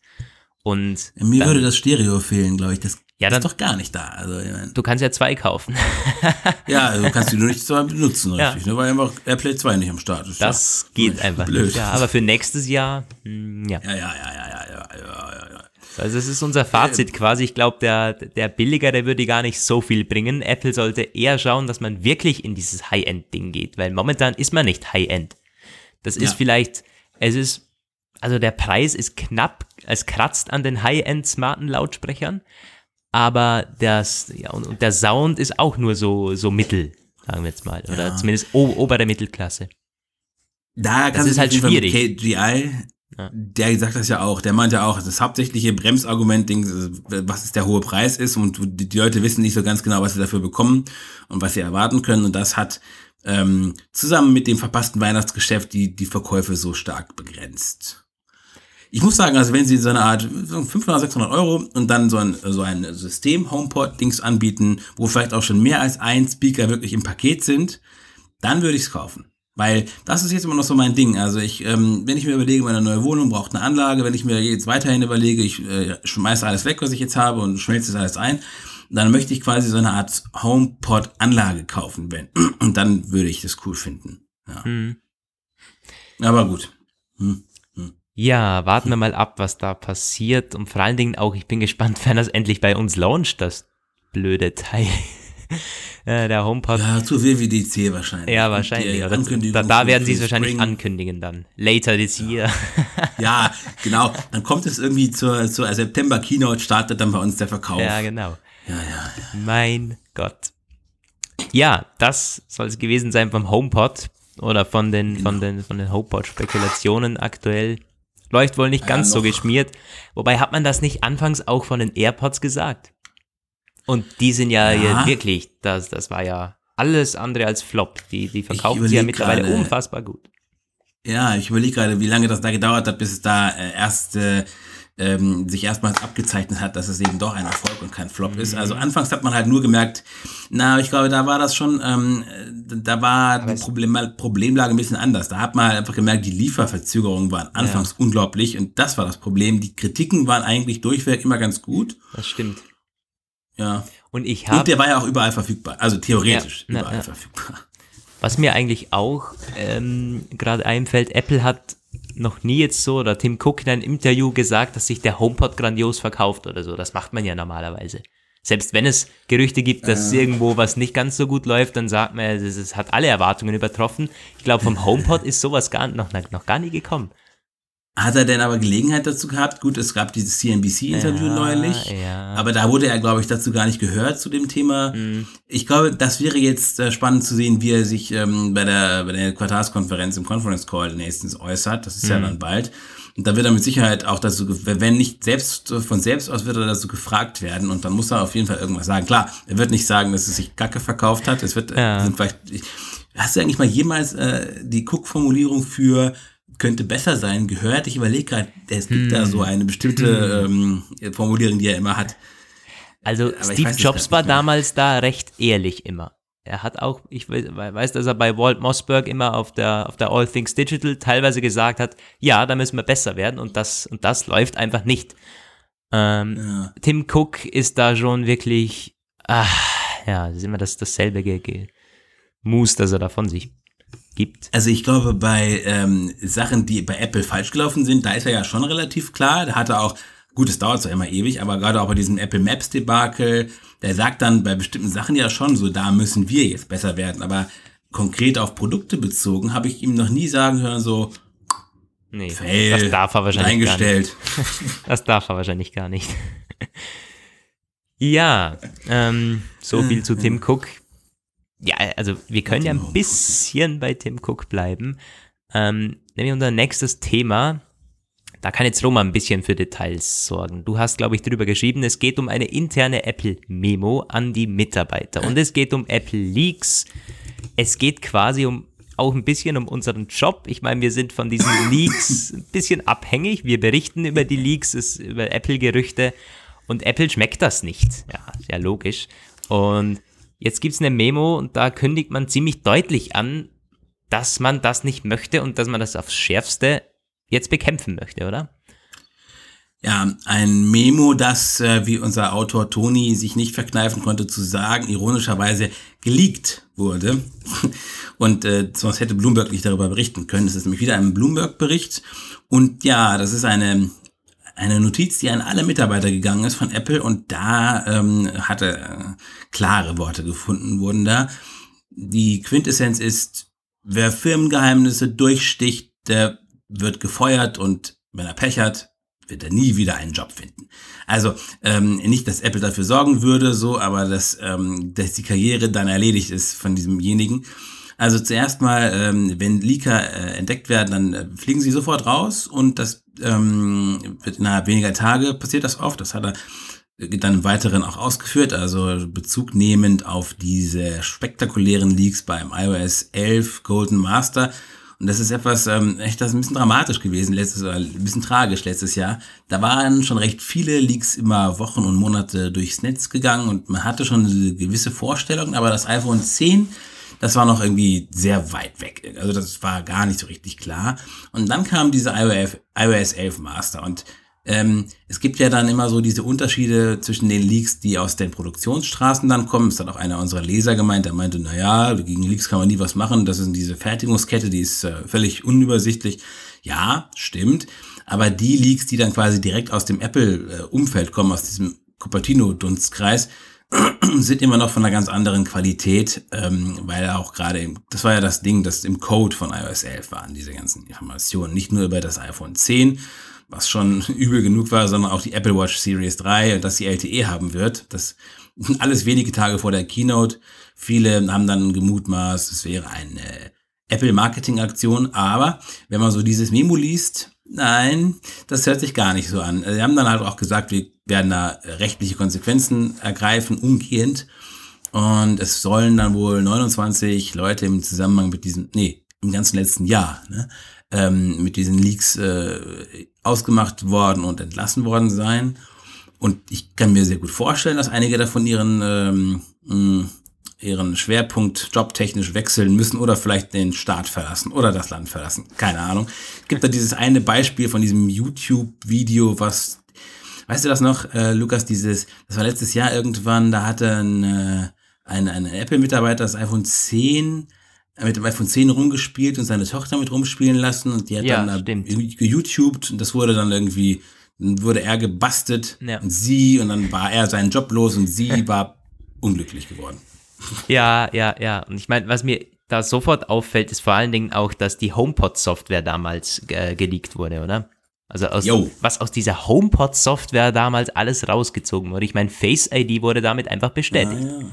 Und Mir dann, würde das Stereo fehlen, glaube ich. Das ja, dann ist doch gar nicht da. Also, ich mein, du kannst ja zwei kaufen. [laughs] ja, also kannst du nur nicht zwei benutzen, richtig, ja. ne, weil einfach AirPlay 2 nicht am Start ist. Das ja. geht einfach blöd. nicht. Ja, aber für nächstes Jahr, hm, mh, ja. Ja, ja, ja, ja, ja, ja, ja, Also das ist unser Fazit ähm. quasi. Ich glaube, der, der Billiger, der würde gar nicht so viel bringen. Apple sollte eher schauen, dass man wirklich in dieses High-End-Ding geht, weil momentan ist man nicht High-End. Das ist vielleicht, es ist, also der Preis ist knapp, es kratzt an den High-End-smarten Lautsprechern aber das, ja, und, und der Sound ist auch nur so, so mittel, sagen wir jetzt mal, oder Ja. zumindest o obere Mittelklasse. Da kann ist halt schwierig. KGI, Ja. der sagt das ja auch. Der meint ja auch, das hauptsächliche Bremsargument, Ding, was ist der hohe Preis ist und die, die Leute wissen nicht so ganz genau, was sie dafür bekommen und was sie erwarten können. Und das hat ähm, zusammen mit dem verpassten Weihnachtsgeschäft die, die Verkäufe so stark begrenzt. Ich muss sagen, also wenn sie so eine Art so 500, 600 Euro und dann so ein, so ein System HomePod-Dings anbieten, wo vielleicht auch schon mehr als ein Speaker wirklich im Paket sind, dann würde ich es kaufen. Weil das ist jetzt immer noch so mein Ding. Also ich, ähm, wenn ich mir überlege, meine neue Wohnung braucht eine Anlage, wenn ich mir jetzt weiterhin überlege, ich äh, schmeiße alles weg, was ich jetzt habe und schmelze es alles ein, dann möchte ich quasi so eine Art HomePod-Anlage kaufen, wenn. Und dann würde ich das cool finden. Ja. Hm. Aber gut. Hm. Ja, warten wir mal ab, was da passiert. Und vor allen Dingen auch, ich bin gespannt, [laughs] wenn das endlich bei uns launcht, das blöde Teil. [laughs] Äh, der HomePod. Ja, Ja, zu WWDC wahrscheinlich. wahrscheinlich. Die Oder Ankündigung da, da werden sie es wahrscheinlich Spring. ankündigen dann. Later this year. [laughs] Ja, genau. Dann kommt es irgendwie zur, zur September-Keynote, startet dann bei uns der Verkauf. ja, genau. ja, ja. Mein Gott. Ja, das soll es gewesen sein vom HomePod oder von den, von den, von den HomePod-Spekulationen aktuell. Läuft wohl nicht Ja, ganz so noch. geschmiert. Wobei hat man das nicht anfangs auch von den AirPods gesagt? Und die sind ja, Ja. ja wirklich, das, das war ja alles andere als Flop. Die, die verkaufen sie ja mittlerweile gerade. unfassbar gut. Ja, ich überlege gerade, wie lange das da gedauert hat, bis es da äh, erst äh, ähm, sich erstmals abgezeichnet hat, dass es eben doch ein Erfolg und kein Flop ist. Mhm. Also anfangs hat man halt nur gemerkt, na, ich glaube, da war das schon, ähm, äh, da war die Problem, Problemlage ein bisschen anders. Da hat man halt einfach gemerkt, die Lieferverzögerungen waren anfangs unglaublich und das war das Problem. Die Kritiken waren eigentlich durchweg immer ganz gut. Das stimmt. Ja. Und ich Und habe der war ja auch überall verfügbar. Also theoretisch Ja, ja, überall ja. verfügbar. Was mir eigentlich auch ähm, gerade einfällt, Apple hat noch nie jetzt so, oder Tim Cook in einem Interview gesagt, dass sich der HomePod grandios verkauft oder so. Das macht man ja normalerweise. Selbst wenn es Gerüchte gibt, dass irgendwo was nicht ganz so gut läuft, dann sagt man, es, es hat alle Erwartungen übertroffen. Ich glaube, vom HomePod ist sowas gar, noch, noch gar nie gekommen. Hat er denn aber Gelegenheit dazu gehabt? Gut, es gab dieses CNBC-Interview Ja, neulich. ja. Aber da wurde er, glaube ich, dazu gar nicht gehört zu dem Thema. Mhm. Ich glaube, das wäre jetzt äh, spannend zu sehen, wie er sich ähm, bei, der, bei der Quartalskonferenz im Conference Call nächstens äußert. Das ist Mhm. ja dann bald. Und da wird er mit Sicherheit auch dazu, wenn nicht selbst von selbst aus, wird er dazu gefragt werden und dann muss er auf jeden Fall irgendwas sagen. Klar, er wird nicht sagen, dass es sich Kacke verkauft hat. Es wird ja. sind vielleicht. Hast du eigentlich mal jemals äh, die Cook-Formulierung für könnte besser sein gehört? Ich überlege gerade, es gibt hm. da so eine bestimmte hm. [laughs] ähm, Formulierung, die er immer hat. Also Aber Steve Jobs war damals da recht ehrlich immer. Er hat auch, ich weiß, dass er bei Walt Mossberg immer auf der, auf der All Things Digital teilweise gesagt hat, ja, da müssen wir besser werden und das, und das läuft einfach nicht. Ähm, ja. Tim Cook ist da schon wirklich, ach, ja, das ist immer das, dasselbe Ge Ge Mus, das er da von sich gibt. Also ich glaube, bei ähm, Sachen, die bei Apple falsch gelaufen sind, da ist er ja schon relativ klar. Da hat er auch Gut, es dauert zwar immer ewig, aber gerade auch bei diesem Apple Maps Debakel, der sagt dann bei bestimmten Sachen ja schon so, da müssen wir jetzt besser werden. Aber konkret auf Produkte bezogen habe ich ihm noch nie sagen hören, so, nee, fail, das darf er wahrscheinlich eingestellt. Gar nicht. [laughs] Das darf er wahrscheinlich gar nicht. [laughs] ja, ähm, so viel zu Tim Cook. Ja, also wir können ja ein bisschen bei Tim Cook bleiben. Ähm, nämlich unser nächstes Thema da kann jetzt Roma ein bisschen für Details sorgen. Du hast, glaube ich, drüber geschrieben, es geht um eine interne Apple-Memo an die Mitarbeiter und es geht um Apple Leaks. Es geht quasi um auch ein bisschen um unseren Job. Ich meine, wir sind von diesen [laughs] Leaks ein bisschen abhängig. Wir berichten über die Leaks, über Apple-Gerüchte und Apple schmeckt das nicht. Ja, sehr logisch. Und jetzt gibt es eine Memo und da kündigt man ziemlich deutlich an, dass man das nicht möchte und dass man das aufs Schärfste jetzt bekämpfen möchte, oder? Ja, ein Memo, das, äh, wie unser Autor Toni sich nicht verkneifen konnte zu sagen, ironischerweise geleakt wurde. [laughs] Und äh, sonst hätte Bloomberg nicht darüber berichten können. Es ist nämlich wieder ein Bloomberg-Bericht. Und ja, das ist eine, eine Notiz, die an alle Mitarbeiter gegangen ist von Apple. Und da ähm, hatte äh, klare Worte gefunden, wurden da. Die Quintessenz ist, wer Firmengeheimnisse durchsticht, der wird gefeuert und wenn er Pech hat, wird er nie wieder einen Job finden. Also ähm, nicht, dass Apple dafür sorgen würde, so, aber dass, ähm, dass die Karriere dann erledigt ist von diesemjenigen. Also zuerst mal, ähm, wenn Leaker äh, entdeckt werden, dann äh, fliegen sie sofort raus und das ähm, innerhalb weniger Tage passiert das oft. Das hat er dann im Weiteren auch ausgeführt, also Bezug nehmend auf diese spektakulären Leaks beim iOS 11 Golden Master und das ist etwas, ähm, echt, das ist ein bisschen dramatisch gewesen, letztes, oder ein bisschen tragisch letztes Jahr. Da waren schon recht viele Leaks immer Wochen und Monate durchs Netz gegangen und man hatte schon eine gewisse Vorstellung, aber das iPhone 10, das war noch irgendwie sehr weit weg. Also das war gar nicht so richtig klar. Und dann kam diese iOS, iOS 11 Master und ähm, es gibt ja dann immer so diese Unterschiede zwischen den Leaks, die aus den Produktionsstraßen dann kommen. Es hat auch einer unserer Leser gemeint, der meinte, na ja, gegen Leaks kann man nie was machen. Das ist diese Fertigungskette, die ist äh, völlig unübersichtlich. Ja, stimmt. Aber die Leaks, die dann quasi direkt aus dem Apple-Umfeld kommen, aus diesem Cupertino-Dunstkreis, [clears throat] sind immer noch von einer ganz anderen Qualität, ähm, weil auch gerade, das war ja das Ding, das im Code von iOS 11 waren, diese ganzen Informationen, nicht nur über das iPhone 10, was schon [laughs] übel genug war, sondern auch die Apple Watch Series 3 und dass die LTE haben wird. Das alles wenige Tage vor der Keynote. Viele haben dann gemutmaßt, es wäre eine Apple-Marketing-Aktion, aber wenn man so dieses Memo liest, nein, das hört sich gar nicht so an. Sie haben dann halt auch gesagt, wir werden da rechtliche Konsequenzen ergreifen, umgehend. Und es sollen dann wohl 29 Leute im Zusammenhang mit diesem, nee, im ganzen letzten Jahr, ne, ähm, mit diesen Leaks äh, ausgemacht worden und entlassen worden sein. Und ich kann mir sehr gut vorstellen, dass einige davon ihren, ähm, ihren Schwerpunkt jobtechnisch wechseln müssen oder vielleicht den Staat verlassen oder das Land verlassen. Keine Ahnung. Es gibt da dieses eine Beispiel von diesem YouTube-Video, was, weißt du das noch, äh, Lukas, dieses, das war letztes Jahr irgendwann, da hatte ein, äh, ein, ein Apple-Mitarbeiter das iPhone 10 mit dem iPhone 10 rumgespielt und seine Tochter mit rumspielen lassen und die hat ja, dann stimmt. geYouTubed und das wurde dann irgendwie, dann wurde er gebastelt ja. und sie und dann war er seinen Job los und sie [laughs] war unglücklich geworden. Ja, ja, ja. Und ich meine, was mir da sofort auffällt, ist vor allen Dingen auch, dass die HomePod-Software damals äh, geleakt wurde, oder? Also aus, was aus dieser HomePod-Software damals alles rausgezogen wurde. Ich meine, Face ID wurde damit einfach bestätigt. Ah, ja.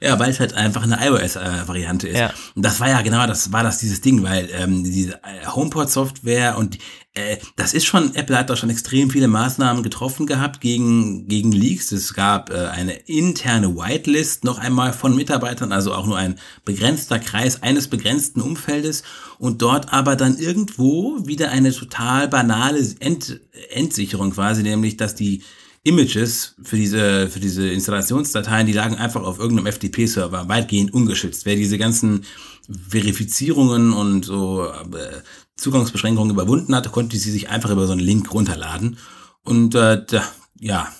Ja, weil es halt einfach eine iOS-Variante ist. Ja. Und das war ja genau, das war das dieses Ding, weil ähm, diese äh, HomePod-Software und äh, das ist schon, Apple hat da schon extrem viele Maßnahmen getroffen gehabt gegen, gegen Leaks. Es gab äh, eine interne Whitelist noch einmal von Mitarbeitern, also auch nur ein begrenzter Kreis eines begrenzten Umfeldes und dort aber dann irgendwo wieder eine total banale Ent Entsicherung quasi, nämlich dass die Images für diese, für diese Installationsdateien, die lagen einfach auf irgendeinem FTP-Server, weitgehend ungeschützt. Wer diese ganzen Verifizierungen und so äh, Zugangsbeschränkungen überwunden hatte, konnte sie sich einfach über so einen Link runterladen. Und äh, da, ja,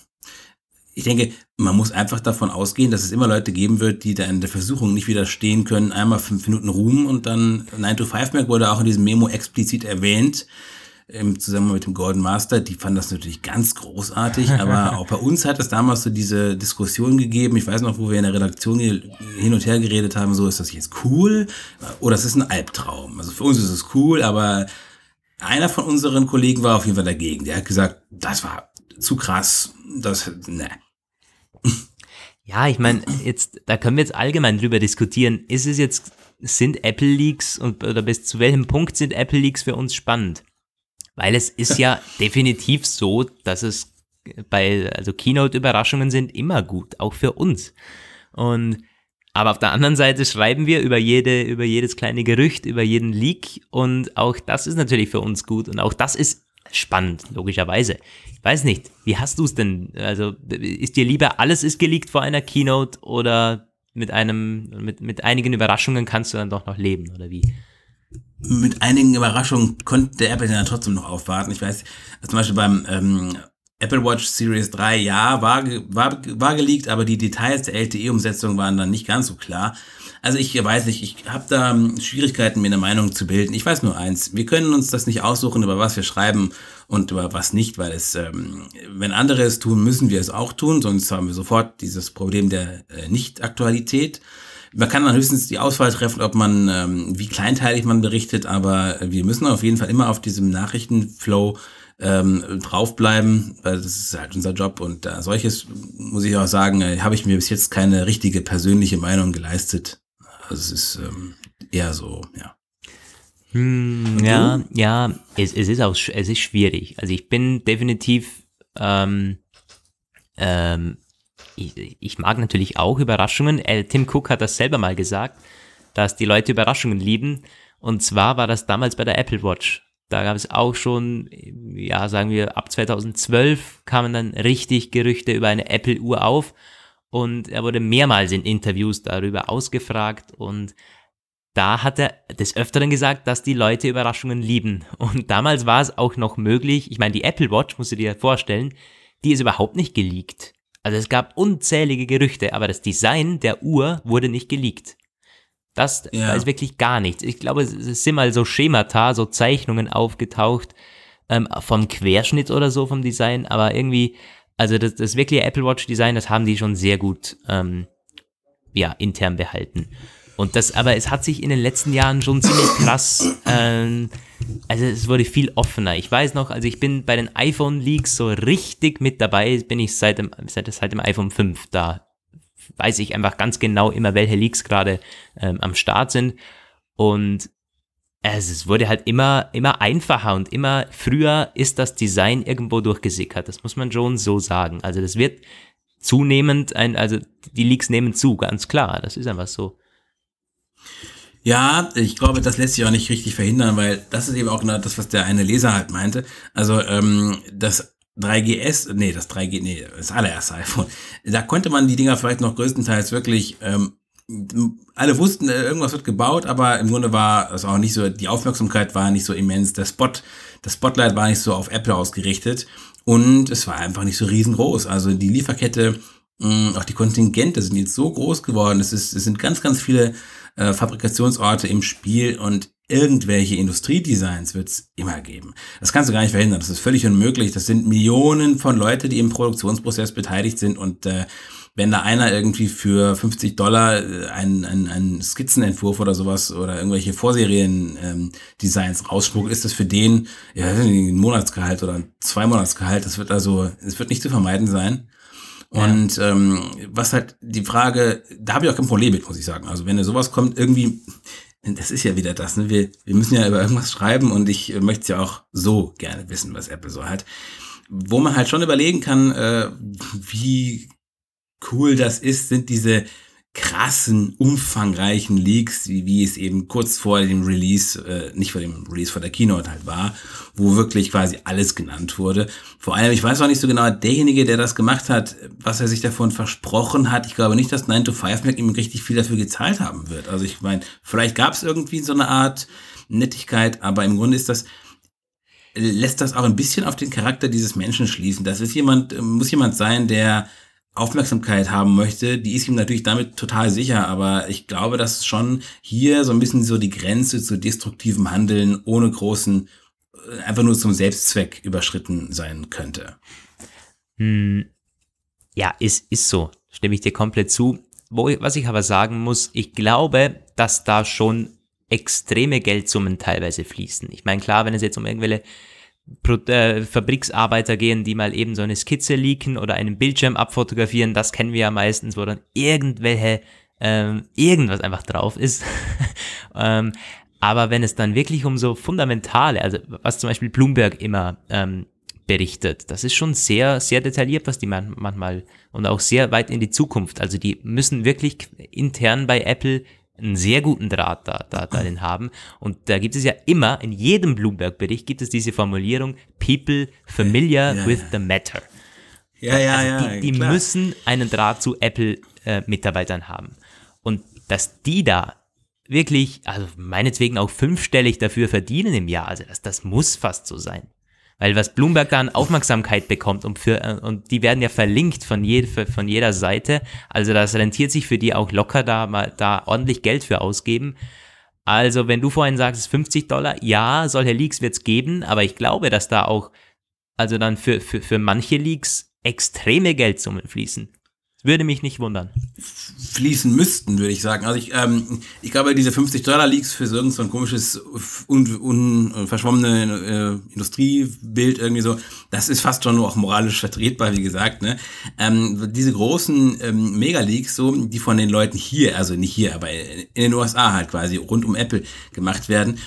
ich denke, man muss einfach davon ausgehen, dass es immer Leute geben wird, die da in der Versuchung nicht widerstehen können, einmal fünf Minuten ruhen und dann 9 to 5 Mac wurde auch in diesem Memo explizit erwähnt, im Zusammenhang mit dem Golden Master, die fanden das natürlich ganz großartig, aber [laughs] auch bei uns hat es damals so diese Diskussion gegeben. Ich weiß noch, wo wir in der Redaktion hin und her geredet haben, so ist das jetzt cool oder ist es ein Albtraum? Also für uns ist es cool, aber einer von unseren Kollegen war auf jeden Fall dagegen. Der hat gesagt, das war zu krass, das, ne. Ja, ich meine, jetzt, da können wir jetzt allgemein drüber diskutieren. Ist es jetzt, sind Apple Leaks und, oder bis zu welchem Punkt sind Apple Leaks für uns spannend? Weil es ist ja [laughs] definitiv so, dass es bei, also Keynote-Überraschungen sind immer gut, auch für uns. Und, aber auf der anderen Seite schreiben wir über jede, über jedes kleine Gerücht, über jeden Leak und auch das ist natürlich für uns gut und auch das ist spannend, logischerweise. Ich weiß nicht, wie hast du es denn? Also, ist dir lieber, alles ist geleakt vor einer Keynote oder mit einem, mit, mit einigen Überraschungen kannst du dann doch noch leben, oder wie? Mit einigen Überraschungen konnte der Apple dann trotzdem noch aufwarten. Ich weiß, zum Beispiel beim ähm, Apple Watch Series 3, ja, war, war, war geleakt, aber die Details der LTE-Umsetzung waren dann nicht ganz so klar. Also ich weiß nicht, ich habe da ähm, Schwierigkeiten, mir eine Meinung zu bilden. Ich weiß nur eins, wir können uns das nicht aussuchen, über was wir schreiben und über was nicht, weil es, ähm, wenn andere es tun, müssen wir es auch tun, sonst haben wir sofort dieses Problem der äh, Nicht-Aktualität. Man kann dann höchstens die Auswahl treffen, ob man, ähm, wie kleinteilig man berichtet, aber wir müssen auf jeden Fall immer auf diesem Nachrichtenflow ähm, draufbleiben, weil das ist halt unser Job und äh, solches, muss ich auch sagen, äh, habe ich mir bis jetzt keine richtige persönliche Meinung geleistet. Also es ist ähm, eher so, ja. Hm, ja, ja, es, es ist auch, es ist schwierig. Also ich bin definitiv ähm, ähm, ich, ich mag natürlich auch Überraschungen. Äh, Tim Cook hat das selber mal gesagt, dass die Leute Überraschungen lieben. Und zwar war das damals bei der Apple Watch. Da gab es auch schon, ja, sagen wir, ab 2012 kamen dann richtig Gerüchte über eine Apple-Uhr auf. Und er wurde mehrmals in Interviews darüber ausgefragt. Und da hat er des Öfteren gesagt, dass die Leute Überraschungen lieben. Und damals war es auch noch möglich, ich meine, die Apple Watch, musst du dir vorstellen, die ist überhaupt nicht geleakt. Also es gab unzählige Gerüchte, aber das Design der Uhr wurde nicht geleakt. Das ja. da ist wirklich gar nichts. Ich glaube, es sind mal so Schemata, so Zeichnungen aufgetaucht ähm, vom Querschnitt oder so vom Design, aber irgendwie, also das, das wirkliche Apple Watch Design, das haben die schon sehr gut ähm, ja, intern behalten. Und das, aber es hat sich in den letzten Jahren schon ziemlich krass, ähm, also es wurde viel offener. Ich weiß noch, also ich bin bei den iPhone-Leaks so richtig mit dabei, bin ich seit dem, seit, seit dem iPhone 5. Da weiß ich einfach ganz genau immer, welche Leaks gerade ähm, am Start sind. Und also es wurde halt immer, immer einfacher und immer früher ist das Design irgendwo durchgesickert. Das muss man schon so sagen. Also das wird zunehmend ein, also die Leaks nehmen zu, ganz klar. Das ist einfach so. Ja, ich glaube, das lässt sich auch nicht richtig verhindern, weil das ist eben auch genau das, was der eine Leser halt meinte. Also ähm, das 3GS, nee, das 3G, nee, das allererste iPhone, da konnte man die Dinger vielleicht noch größtenteils wirklich, ähm, alle wussten, äh, irgendwas wird gebaut, aber im Grunde war es auch nicht so, die Aufmerksamkeit war nicht so immens, der Spot, das Spotlight war nicht so auf Apple ausgerichtet und es war einfach nicht so riesengroß. Also die Lieferkette, auch die Kontingente sind jetzt so groß geworden, es, ist, es sind ganz, ganz viele äh, Fabrikationsorte im Spiel und irgendwelche Industriedesigns wird es immer geben. Das kannst du gar nicht verhindern. Das ist völlig unmöglich. Das sind Millionen von Leute, die im Produktionsprozess beteiligt sind und äh, wenn da einer irgendwie für 50 Dollar äh, einen, einen, einen Skizzenentwurf oder sowas oder irgendwelche Vorserien-Designs ähm, rausspuckt, ist das für den ja, ein Monatsgehalt oder zwei Monatsgehalt. Das wird also, es wird nicht zu vermeiden sein. Und ja. ähm, was halt die Frage, da habe ich auch kein Problem mit, muss ich sagen. Also wenn da sowas kommt, irgendwie, das ist ja wieder das, ne? Wir, wir müssen ja über irgendwas schreiben und ich möchte ja auch so gerne wissen, was Apple so hat. Wo man halt schon überlegen kann, äh, wie cool das ist, sind diese krassen, umfangreichen Leaks, wie, wie es eben kurz vor dem Release, äh, nicht vor dem Release, vor der Keynote halt war, wo wirklich quasi alles genannt wurde. Vor allem, ich weiß auch nicht so genau, derjenige, der das gemacht hat, was er sich davon versprochen hat, ich glaube nicht, dass 9 to 5 Mac ihm richtig viel dafür gezahlt haben wird. Also ich meine, vielleicht gab es irgendwie so eine Art Nettigkeit, aber im Grunde ist das, lässt das auch ein bisschen auf den Charakter dieses Menschen schließen. Das ist jemand, muss jemand sein, der Aufmerksamkeit haben möchte, die ist ihm natürlich damit total sicher, aber ich glaube, dass schon hier so ein bisschen so die Grenze zu destruktivem Handeln ohne großen, äh, einfach nur zum Selbstzweck überschritten sein könnte. Hm. Ja, ist, ist so. Stimme ich dir komplett zu. Wo, was ich aber sagen muss, ich glaube, dass da schon extreme Geldsummen teilweise fließen. Ich meine, klar, wenn es jetzt um irgendwelche Pro äh, Fabriksarbeiter gehen, die mal eben so eine Skizze leaken oder einen Bildschirm abfotografieren. Das kennen wir ja meistens, wo dann irgendwelche, ähm, irgendwas einfach drauf ist. [laughs] ähm, aber wenn es dann wirklich um so fundamentale, also was zum Beispiel Bloomberg immer ähm, berichtet, das ist schon sehr, sehr detailliert, was die man manchmal und auch sehr weit in die Zukunft. Also die müssen wirklich intern bei Apple einen sehr guten Draht da, da darin [clears throat] haben. Und da gibt es ja immer, in jedem Bloomberg-Bericht gibt es diese Formulierung, people familiar ja, with the matter. Ja, ja, also ja. Die, die müssen einen Draht zu Apple-Mitarbeitern äh, haben. Und dass die da wirklich, also meinetwegen auch fünfstellig dafür verdienen im Jahr, also das, das muss fast so sein. Weil was Bloomberg da an Aufmerksamkeit bekommt und, für, äh, und die werden ja verlinkt von, je, von jeder Seite, also das rentiert sich für die auch locker, da mal da ordentlich Geld für ausgeben. Also wenn du vorhin sagst, 50 Dollar, ja, solche Leaks wird es geben, aber ich glaube, dass da auch, also dann für, für, für manche Leaks extreme Geldsummen fließen. Würde mich nicht wundern. Fließen müssten, würde ich sagen. Also ich, ähm, ich glaube, diese 50 Dollar Leaks für so ein komisches, un, un, verschwommene äh, Industriebild irgendwie so, das ist fast schon auch moralisch vertretbar, wie gesagt. Ne? Ähm, diese großen ähm, Mega-Leaks, so, die von den Leuten hier, also nicht hier, aber in den USA halt quasi rund um Apple gemacht werden,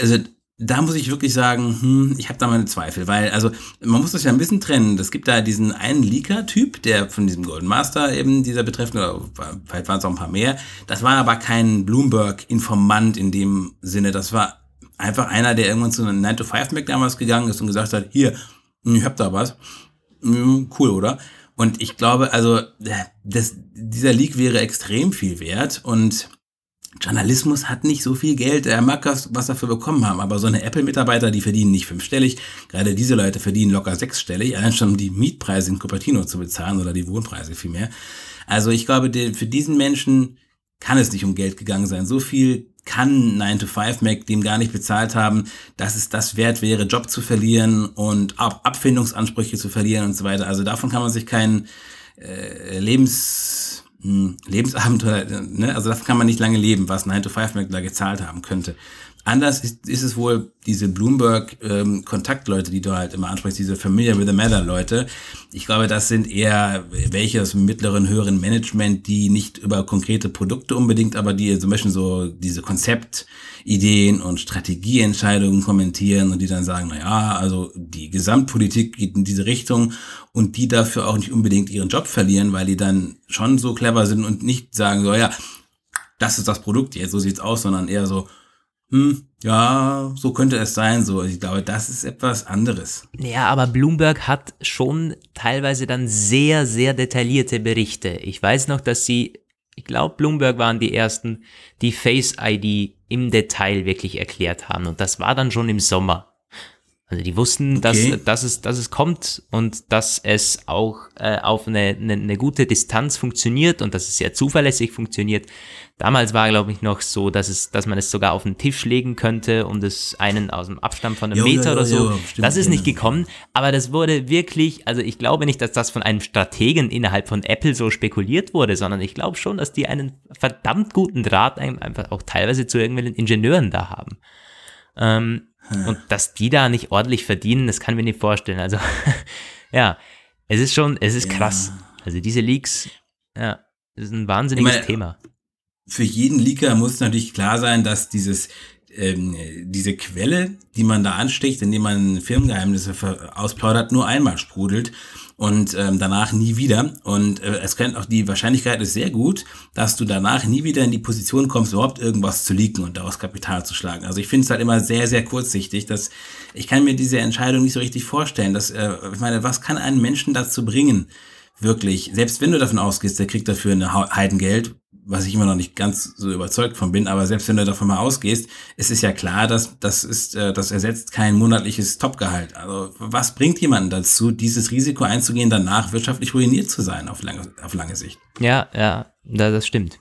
also da muss ich wirklich sagen, hm, ich habe da meine Zweifel, weil also man muss das ja ein bisschen trennen. Es gibt da diesen einen Leaker-Typ, der von diesem Golden Master eben dieser betreffende, oder vielleicht waren es auch ein paar mehr. Das war aber kein Bloomberg-Informant in dem Sinne. Das war einfach einer, der irgendwann zu einem 9-to-5-Mac damals gegangen ist und gesagt hat, hier, ich hab da was. Hm, cool, oder? Und ich glaube, also das, dieser Leak wäre extrem viel wert und Journalismus hat nicht so viel Geld, er mag was, was dafür bekommen haben, aber so eine Apple-Mitarbeiter, die verdienen nicht fünfstellig, gerade diese Leute verdienen locker sechsstellig, allein schon um die Mietpreise in Cupertino zu bezahlen oder die Wohnpreise vielmehr. Also ich glaube, für diesen Menschen kann es nicht um Geld gegangen sein. So viel kann 9 to 5 Mac dem gar nicht bezahlt haben, dass es das wert wäre, Job zu verlieren und Ab Abfindungsansprüche zu verlieren und so weiter. Also davon kann man sich keinen äh, Lebens Lebensabenteuer, ne? also davon kann man nicht lange leben, was 9 to 5 Mac da gezahlt haben könnte. Anders ist, ist es wohl diese Bloomberg-Kontaktleute, ähm, die du halt immer ansprichst, diese Familiar with the Matter-Leute. Ich glaube, das sind eher welche aus mittleren, höheren Management, die nicht über konkrete Produkte unbedingt, aber die zum Beispiel so diese Konzeptideen und Strategieentscheidungen kommentieren und die dann sagen, na ja, also die Gesamtpolitik geht in diese Richtung und die dafür auch nicht unbedingt ihren Job verlieren, weil die dann schon so clever sind und nicht sagen so, ja, das ist das Produkt jetzt, so sieht's aus, sondern eher so, hm, ja, so könnte es sein. So, ich glaube, das ist etwas anderes. Ja, aber Bloomberg hat schon teilweise dann sehr, sehr detaillierte Berichte. Ich weiß noch, dass sie, ich glaube, Bloomberg waren die ersten, die Face ID im Detail wirklich erklärt haben. Und das war dann schon im Sommer. Also die wussten, okay. dass, dass, es, dass es kommt und dass es auch äh, auf eine, eine, eine gute Distanz funktioniert und dass es sehr zuverlässig funktioniert. Damals war, glaube ich, noch so, dass es, dass man es sogar auf den Tisch legen könnte und es einen aus dem Abstand von einem jo, Meter jo, oder so. Jo, das ist nicht gekommen, aber das wurde wirklich, also ich glaube nicht, dass das von einem Strategen innerhalb von Apple so spekuliert wurde, sondern ich glaube schon, dass die einen verdammt guten Draht einfach auch teilweise zu irgendwelchen Ingenieuren da haben. Ähm, und dass die da nicht ordentlich verdienen, das kann ich mir nicht vorstellen. Also, [laughs] ja, es ist schon, es ist ja. krass. Also diese Leaks, ja, das ist ein wahnsinniges meine, Thema. für jeden Leaker muss natürlich klar sein, dass dieses ähm, diese Quelle, die man da ansticht, indem man Firmengeheimnisse ausplaudert, nur einmal sprudelt und ähm, danach nie wieder. Und äh, es könnte auch die Wahrscheinlichkeit ist sehr gut, dass du danach nie wieder in die Position kommst, überhaupt irgendwas zu leaken und daraus Kapital zu schlagen. Also ich finde es halt immer sehr, sehr kurzsichtig, dass ich kann mir diese Entscheidung nicht so richtig vorstellen. Dass, äh, ich meine, was kann einen Menschen dazu bringen, wirklich, selbst wenn du davon ausgehst, der kriegt dafür eine Heidengeld, was ich immer noch nicht ganz so überzeugt von bin, aber selbst wenn du davon mal ausgehst, es ist ja klar, dass das ist, äh, das ersetzt kein monatliches Topgehalt. Also was bringt jemanden dazu, dieses Risiko einzugehen, danach wirtschaftlich ruiniert zu sein auf lange, auf lange Sicht? Ja, ja, da- das stimmt.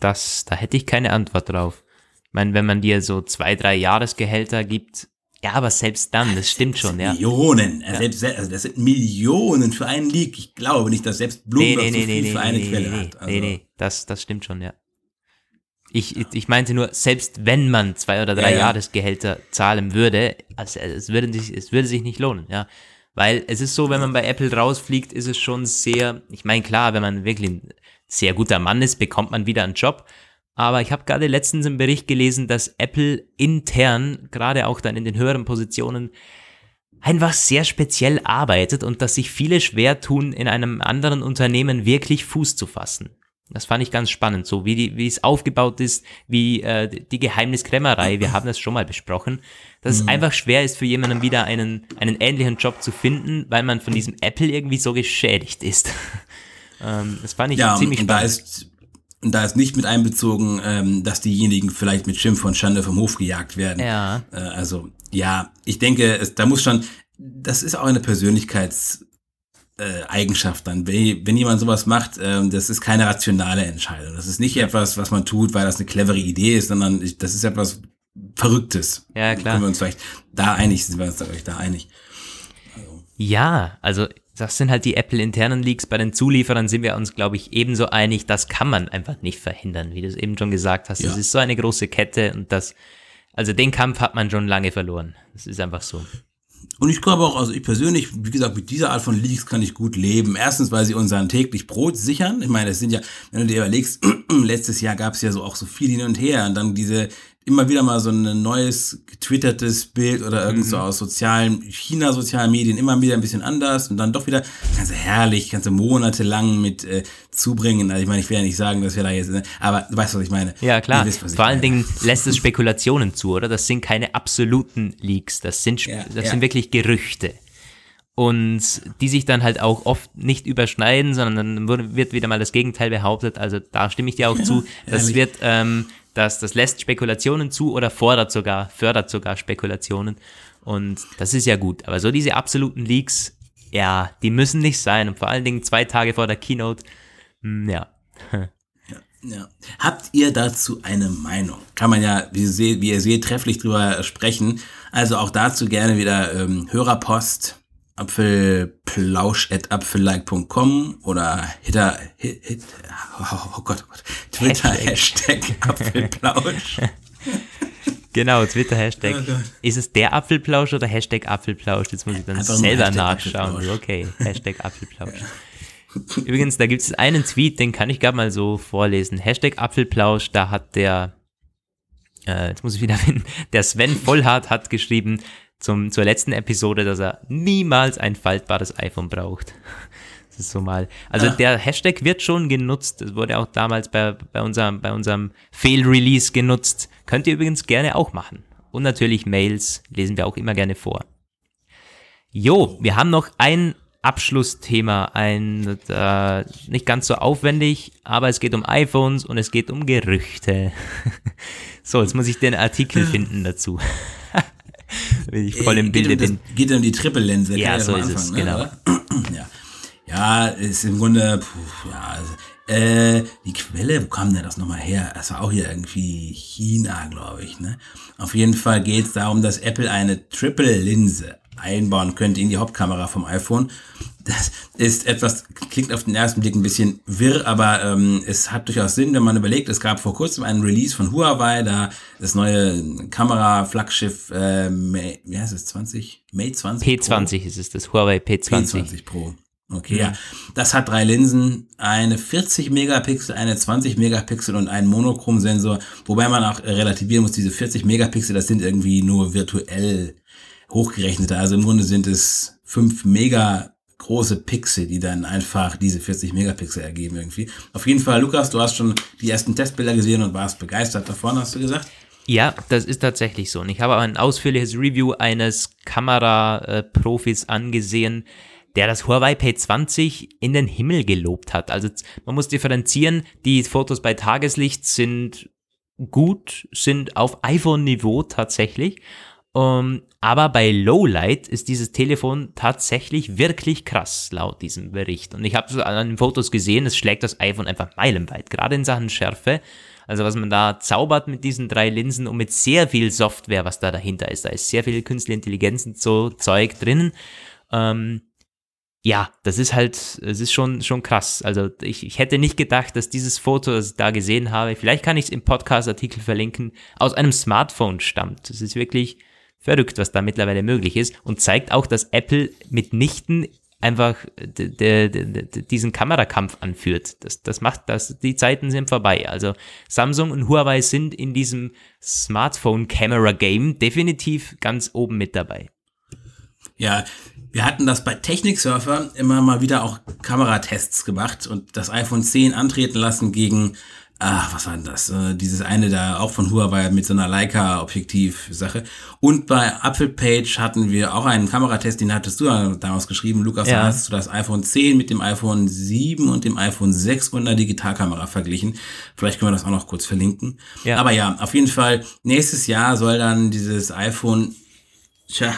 Das, da hätte ich keine Antwort drauf. Ich meine, wenn man dir so zwei, drei Jahresgehälter gibt, ja, aber selbst dann, das stimmt schon, ja. Millionen, äh, selbst, also das sind Millionen für einen Leak. Ich glaube nicht, dass selbst Bloomberg nee, so nee, viel nee, für eine nee, Quelle nee, hat. Also, nee, nee, das, das stimmt schon, ja. Ich, ich meinte nur, selbst wenn man zwei oder drei Ja, ja. Jahresgehälter zahlen würde, also es würde sich, es würde sich nicht lohnen, ja. Weil es ist so, wenn man bei Apple rausfliegt, ist es schon sehr, ich meine, klar, wenn man wirklich ein sehr guter Mann ist, bekommt man wieder einen Job. Aber ich habe gerade letztens im Bericht gelesen, dass Apple intern, gerade auch dann in den höheren Positionen, einfach sehr speziell arbeitet und dass sich viele schwer tun, in einem anderen Unternehmen wirklich Fuß zu fassen. Das fand ich ganz spannend, so wie, die, wie es aufgebaut ist, wie äh, die Geheimniskrämerei, wir haben das schon mal besprochen, dass es einfach schwer ist für jemanden wieder einen, einen ähnlichen Job zu finden, weil man von diesem Apple irgendwie so geschädigt ist. [laughs] ähm, das fand ich Ja, ziemlich und da spannend. ist, und da ist nicht mit einbezogen, ähm, dass diejenigen vielleicht mit Schimpf und Schande vom Hof gejagt werden. Ja. Äh, also, ja, ich denke, es, da muss schon, das ist auch eine Persönlichkeits, äh, dann. Wenn, wenn jemand sowas macht, ähm, das ist keine rationale Entscheidung. Das ist nicht etwas, was man tut, weil das eine clevere Idee ist, sondern ich, das ist etwas Verrücktes. Ja, klar. Können wir uns vielleicht da einig, sind wir uns vielleicht da einig. Ja, also das sind halt die Apple-internen Leaks. Bei den Zulieferern sind wir uns, glaube ich, ebenso einig, das kann man einfach nicht verhindern, wie du es eben schon gesagt hast. Das Ja. ist so eine große Kette und das, also den Kampf hat man schon lange verloren. Das ist einfach so. Und ich glaube auch, also ich persönlich, wie gesagt, mit dieser Art von Leaks kann ich gut leben. Erstens, weil sie unseren täglich Brot sichern. Ich meine, es sind ja, wenn du dir überlegst, [clears throat] letztes Jahr gab es ja so auch so viel hin und her und dann diese immer wieder mal so ein neues getwittertes Bild oder irgend so aus sozialen, China-sozialen Medien immer wieder ein bisschen anders und dann doch wieder, kannst du herrlich, kannst du monatelang mit äh, zubringen. Also ich meine, ich will ja nicht sagen, dass wir da jetzt, ne, aber du weißt, was ich meine. Ja, klar. Wisst, Vor allen meine. Dingen lässt es Spekulationen zu, oder? Das sind keine absoluten Leaks. Das sind, Ja, das ja. sind wirklich Gerüchte. Und die sich dann halt auch oft nicht überschneiden, sondern dann wird wieder mal das Gegenteil behauptet. Also da stimme ich dir auch zu. Das ehrlich. wird, ähm, das, das lässt Spekulationen zu oder fordert sogar, fördert sogar Spekulationen. Und das ist ja gut. Aber so diese absoluten Leaks, ja, die müssen nicht sein. Und vor allen Dingen zwei Tage vor der Keynote, hm, ja. [laughs] Ja. Habt ihr dazu eine Meinung? Kann man ja, wie ihr seht, wie ihr seht trefflich drüber sprechen. Also auch dazu gerne wieder ähm, Hörerpost, apfelplausch.apfellike.com oder hitter, hit, hit, oh Gott, oh Gott, Twitter, Hashtag, Apfelplausch. [laughs] Genau, Twitter-Hashtag. Oh ist es der Apfelplausch oder Hashtag Apfelplausch? Jetzt muss ich dann Einfach selber Hashtag nachschauen. Apfelplausch. Okay, Hashtag Apfelplausch. Übrigens, da gibt es einen Tweet, den kann ich gerade mal so vorlesen. Hashtag Apfelplausch, da hat der, äh, jetzt muss ich wieder [laughs] finden, der Sven Vollhardt hat geschrieben zum, zur letzten Episode, dass er niemals ein faltbares iPhone braucht. [laughs] Das ist so mal. Also Ah. der Hashtag wird schon genutzt. Das wurde auch damals bei, bei unserem, bei unserem Fail-Release genutzt. Könnt ihr übrigens gerne auch machen. Und natürlich Mails lesen wir auch immer gerne vor. Jo, wir haben noch ein Abschlussthema, ein äh, nicht ganz so aufwendig, aber es geht um iPhones und es geht um Gerüchte. [laughs] so, jetzt muss ich den Artikel [laughs] finden dazu. Wenn ich voll im Äh, geht Bilde um bin. Das, geht um die Triple-Linse. Ja, so ist es, Anfang, genau. Ja. ja, ist im Grunde, puh, ja, also, äh, die Quelle, wo kam denn das nochmal her? Das war auch hier irgendwie China, glaube ich, ne? Auf jeden Fall geht es darum, dass Apple eine Triple-Linse einbauen könnte in die Hauptkamera vom iPhone. Das ist etwas, klingt auf den ersten Blick ein bisschen wirr, aber ähm, es hat durchaus Sinn, wenn man überlegt, es gab vor kurzem einen Release von Huawei, da das neue Kamera-Flaggschiff, äh, Mate, wie heißt es, 20? Mate 20? Pro? P20 ist es, das Huawei P20. P20 Pro. Okay, ja. Das hat drei Linsen, eine 40 Megapixel, eine 20 Megapixel und einen Monochromsensor, wobei man auch relativieren muss, diese 40 Megapixel, das sind irgendwie nur virtuell hochgerechnete. Also im Grunde sind es 5 Mega große Pixel, die dann einfach diese 40 Megapixel ergeben irgendwie. Auf jeden Fall, Lukas, du hast schon die ersten Testbilder gesehen und warst begeistert davon, hast du gesagt? Ja, das ist tatsächlich so. Und ich habe ein ausführliches Review eines Kameraprofis angesehen, der das Huawei P20 in den Himmel gelobt hat. Also man muss differenzieren, die Fotos bei Tageslicht sind gut, sind auf iPhone-Niveau tatsächlich. Um, ähm, aber bei Lowlight ist dieses Telefon tatsächlich wirklich krass, laut diesem Bericht. Und ich habe es an den Fotos gesehen, es schlägt das iPhone einfach meilenweit, gerade in Sachen Schärfe. Also was man da zaubert mit diesen drei Linsen und mit sehr viel Software, was da dahinter ist. Da ist sehr viel künstliche Intelligenz und so Zeug drin. Ähm, ja, das ist halt, es ist schon, schon krass. Also ich, ich hätte nicht gedacht, dass dieses Foto, das ich da gesehen habe, vielleicht kann ich es im Podcast-Artikel verlinken, aus einem Smartphone stammt. Das ist wirklich verrückt, was da mittlerweile möglich ist und zeigt auch, dass Apple mitnichten einfach diesen Kamerakampf anführt. Das, das macht das, die Zeiten sind vorbei. Also Samsung und Huawei sind in diesem Smartphone-Camera-Game definitiv ganz oben mit dabei. Ja, wir hatten das bei Techniksurfer immer mal wieder auch Kameratests gemacht und das iPhone 10 antreten lassen gegen ach, was war denn das? Äh, dieses eine da auch von Huawei mit so einer Leica-Objektiv-Sache. Und bei Apple Page hatten wir auch einen Kameratest, den hattest du damals geschrieben, Lukas, ja. da hast du das iPhone 10 mit dem iPhone 7 und dem iPhone 6 und einer Digitalkamera verglichen. Vielleicht können wir das auch noch kurz verlinken. Ja. Aber ja, auf jeden Fall, nächstes Jahr soll dann dieses iPhone, tja,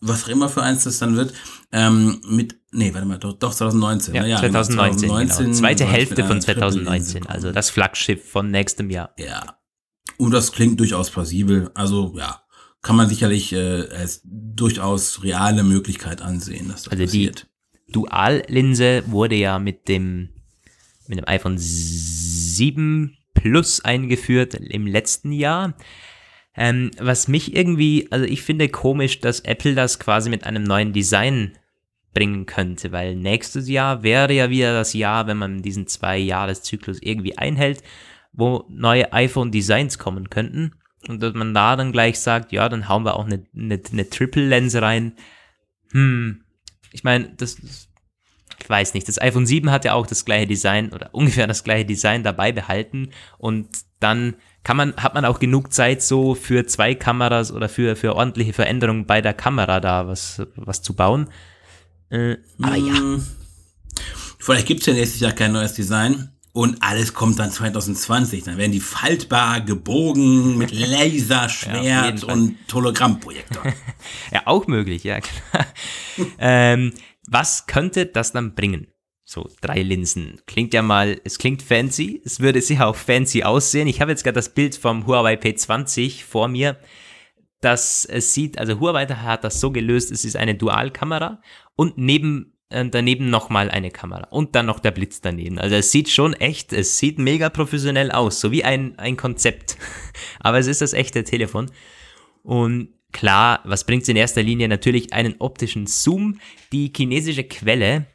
was auch immer für eins das dann wird, ähm, mit, nee, warte mal, doch, doch 2019. Ja, ne? ja 2019, 2019 genau. Zweite Hälfte von 2019, also das Flaggschiff von nächstem Jahr. Ja. Und das klingt durchaus plausibel. Also, ja, kann man sicherlich äh, als durchaus reale Möglichkeit ansehen, dass das also passiert. Die Duallinse wurde ja mit dem, mit dem iPhone 7 Plus eingeführt im letzten Jahr. Ähm, was mich irgendwie, also ich finde komisch, dass Apple das quasi mit einem neuen Design bringen könnte, weil nächstes Jahr wäre ja wieder das Jahr, wenn man diesen zwei Jahreszyklus irgendwie einhält, wo neue iPhone-Designs kommen könnten und dass man da dann gleich sagt, ja, dann hauen wir auch eine, eine, eine Triple-Lens rein. Hm, ich meine, das, ich weiß nicht, das iPhone 7 hat ja auch das gleiche Design oder ungefähr das gleiche Design dabei behalten und dann kann man, hat man auch genug Zeit so für zwei Kameras oder für, für ordentliche Veränderungen bei der Kamera da was, was zu bauen. Äh, aber ja. Hm. Vielleicht gibt es ja nächstes Jahr kein neues Design. Und alles kommt dann 2020. Dann werden die faltbar gebogen mit Laserschwert ja, und Hologrammprojektor. [laughs] ja, auch möglich, ja [laughs] klar. ähm, was könnte das dann bringen? So, drei Linsen. Klingt ja mal, es klingt fancy. Es würde sicher auch fancy aussehen. Ich habe jetzt gerade das Bild vom Huawei P20 vor mir. Das es sieht, also Huawei hat das so gelöst, es ist eine Dualkamera und neben äh, daneben nochmal eine Kamera und dann noch der Blitz daneben. Also es sieht schon echt, es sieht mega professionell aus, so wie ein, ein Konzept. [laughs] Aber es ist das echte Telefon. Und klar, was bringt es in erster Linie? Natürlich einen optischen Zoom. Die chinesische Quelle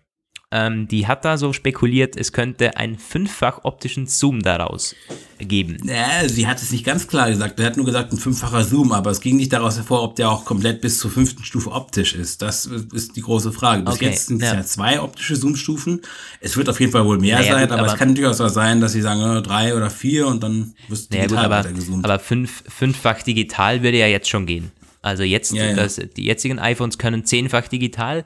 ähm, die hat da so spekuliert, es könnte einen fünffach optischen Zoom daraus geben. Ja, sie hat es nicht ganz klar gesagt. Er hat nur gesagt, ein fünffacher Zoom, aber es ging nicht daraus hervor, ob der auch komplett bis zur fünften Stufe optisch ist. Das ist die große Frage. Bis okay, jetzt sind es ja. zwei optische Zoom-Stufen. Es wird auf jeden Fall wohl mehr naja, sein, gut, aber, aber, es kann durchaus auch sein, dass sie sagen, oh, drei oder vier und dann wirst du naja, digital gut, aber, gezoomt. Aber fünf, fünffach digital würde ja jetzt schon gehen. Also jetzt, ja, ja. Das, die jetzigen iPhones können zehnfach digital.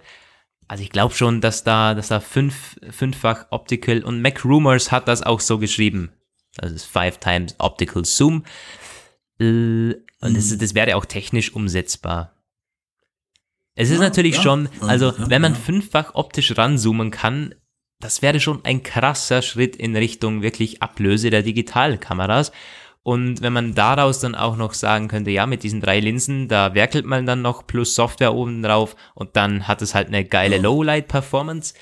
Also ich glaube schon, dass da, dass da fünf, fünffach Optical und Mac Rumors hat das auch so geschrieben. Das ist five times Optical Zoom. Und das, das wäre auch technisch umsetzbar. Es ist ja, natürlich ja. schon, also ja, wenn man fünffach optisch ranzoomen kann, das wäre schon ein krasser Schritt in Richtung wirklich Ablöse der Digitalkameras. Und wenn man daraus dann auch noch sagen könnte, ja, mit diesen drei Linsen, da werkelt man dann noch plus Software oben drauf und dann hat es halt eine geile Lowlight-Performance.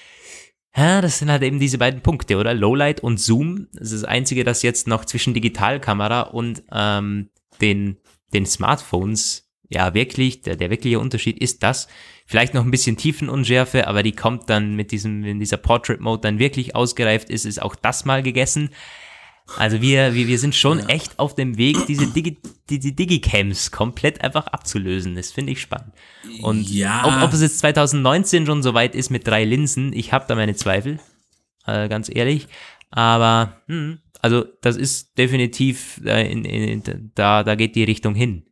Ja, das sind halt eben diese beiden Punkte, oder? Lowlight und Zoom. Das ist das Einzige, das jetzt noch zwischen Digitalkamera und ähm, den, den Smartphones ja, wirklich, der, der wirkliche Unterschied ist das. Vielleicht noch ein bisschen Tiefenunschärfe, aber die kommt dann mit diesem, wenn dieser Portrait Mode dann wirklich ausgereift ist, ist auch das mal gegessen. Also wir, wir, wir sind schon ja. echt auf dem Weg, diese, Digi, diese Digicams komplett einfach abzulösen. Das finde ich spannend. Und ja. ob, ob es jetzt 2019 schon soweit ist mit drei Linsen, ich habe da meine Zweifel, äh, ganz ehrlich. Aber hm, also das ist definitiv, äh, in, in, da, da geht die Richtung hin.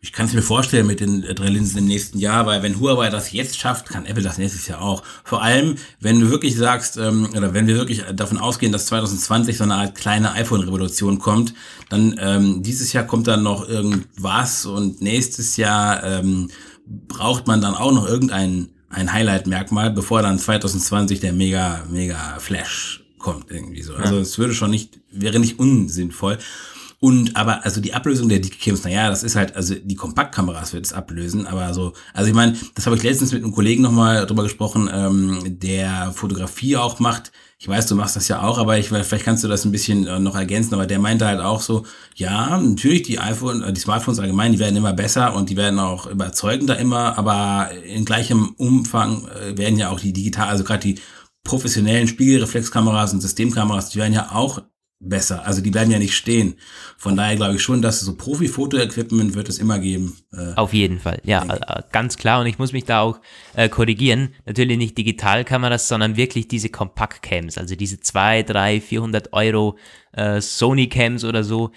Ich kann es mir vorstellen mit den drei Linsen im nächsten Jahr, weil wenn Huawei das jetzt schafft, kann Apple das nächstes Jahr auch. Vor allem, wenn du wirklich sagst, ähm, oder wenn wir wirklich davon ausgehen, dass 2020 so eine Art kleine iPhone-Revolution kommt, dann ähm, dieses Jahr kommt dann noch irgendwas und nächstes Jahr ähm, braucht man dann auch noch irgendein ein Highlight-Merkmal, bevor dann 2020 der mega, mega Flash kommt irgendwie so. Also es würde schon nicht, wäre nicht unsinnvoll. Und aber, also die Ablösung der Dicke-Cams, naja, das ist halt, also die Kompaktkameras wird es ablösen, aber so, also ich meine, das habe ich letztens mit einem Kollegen nochmal drüber gesprochen, ähm, der Fotografie auch macht. Ich weiß, du machst das ja auch, aber ich vielleicht kannst du das ein bisschen äh, noch ergänzen, aber der meinte halt auch so, ja, natürlich die iPhone, äh, die Smartphones allgemein, die werden immer besser und die werden auch überzeugender immer, aber in gleichem Umfang äh, werden ja auch die digital, also gerade die professionellen Spiegelreflexkameras und Systemkameras, die werden ja auch besser. Also die bleiben ja nicht stehen. Von daher glaube ich schon, dass so Profi-Foto-Equipment wird es immer geben. Äh, Auf jeden Fall, ja, äh, ganz klar. Und ich muss mich da auch äh, korrigieren. Natürlich nicht Digitalkameras, sondern wirklich diese Kompakt-Cams, also diese 2, 3, 400 Euro äh, Sony-Cams oder so.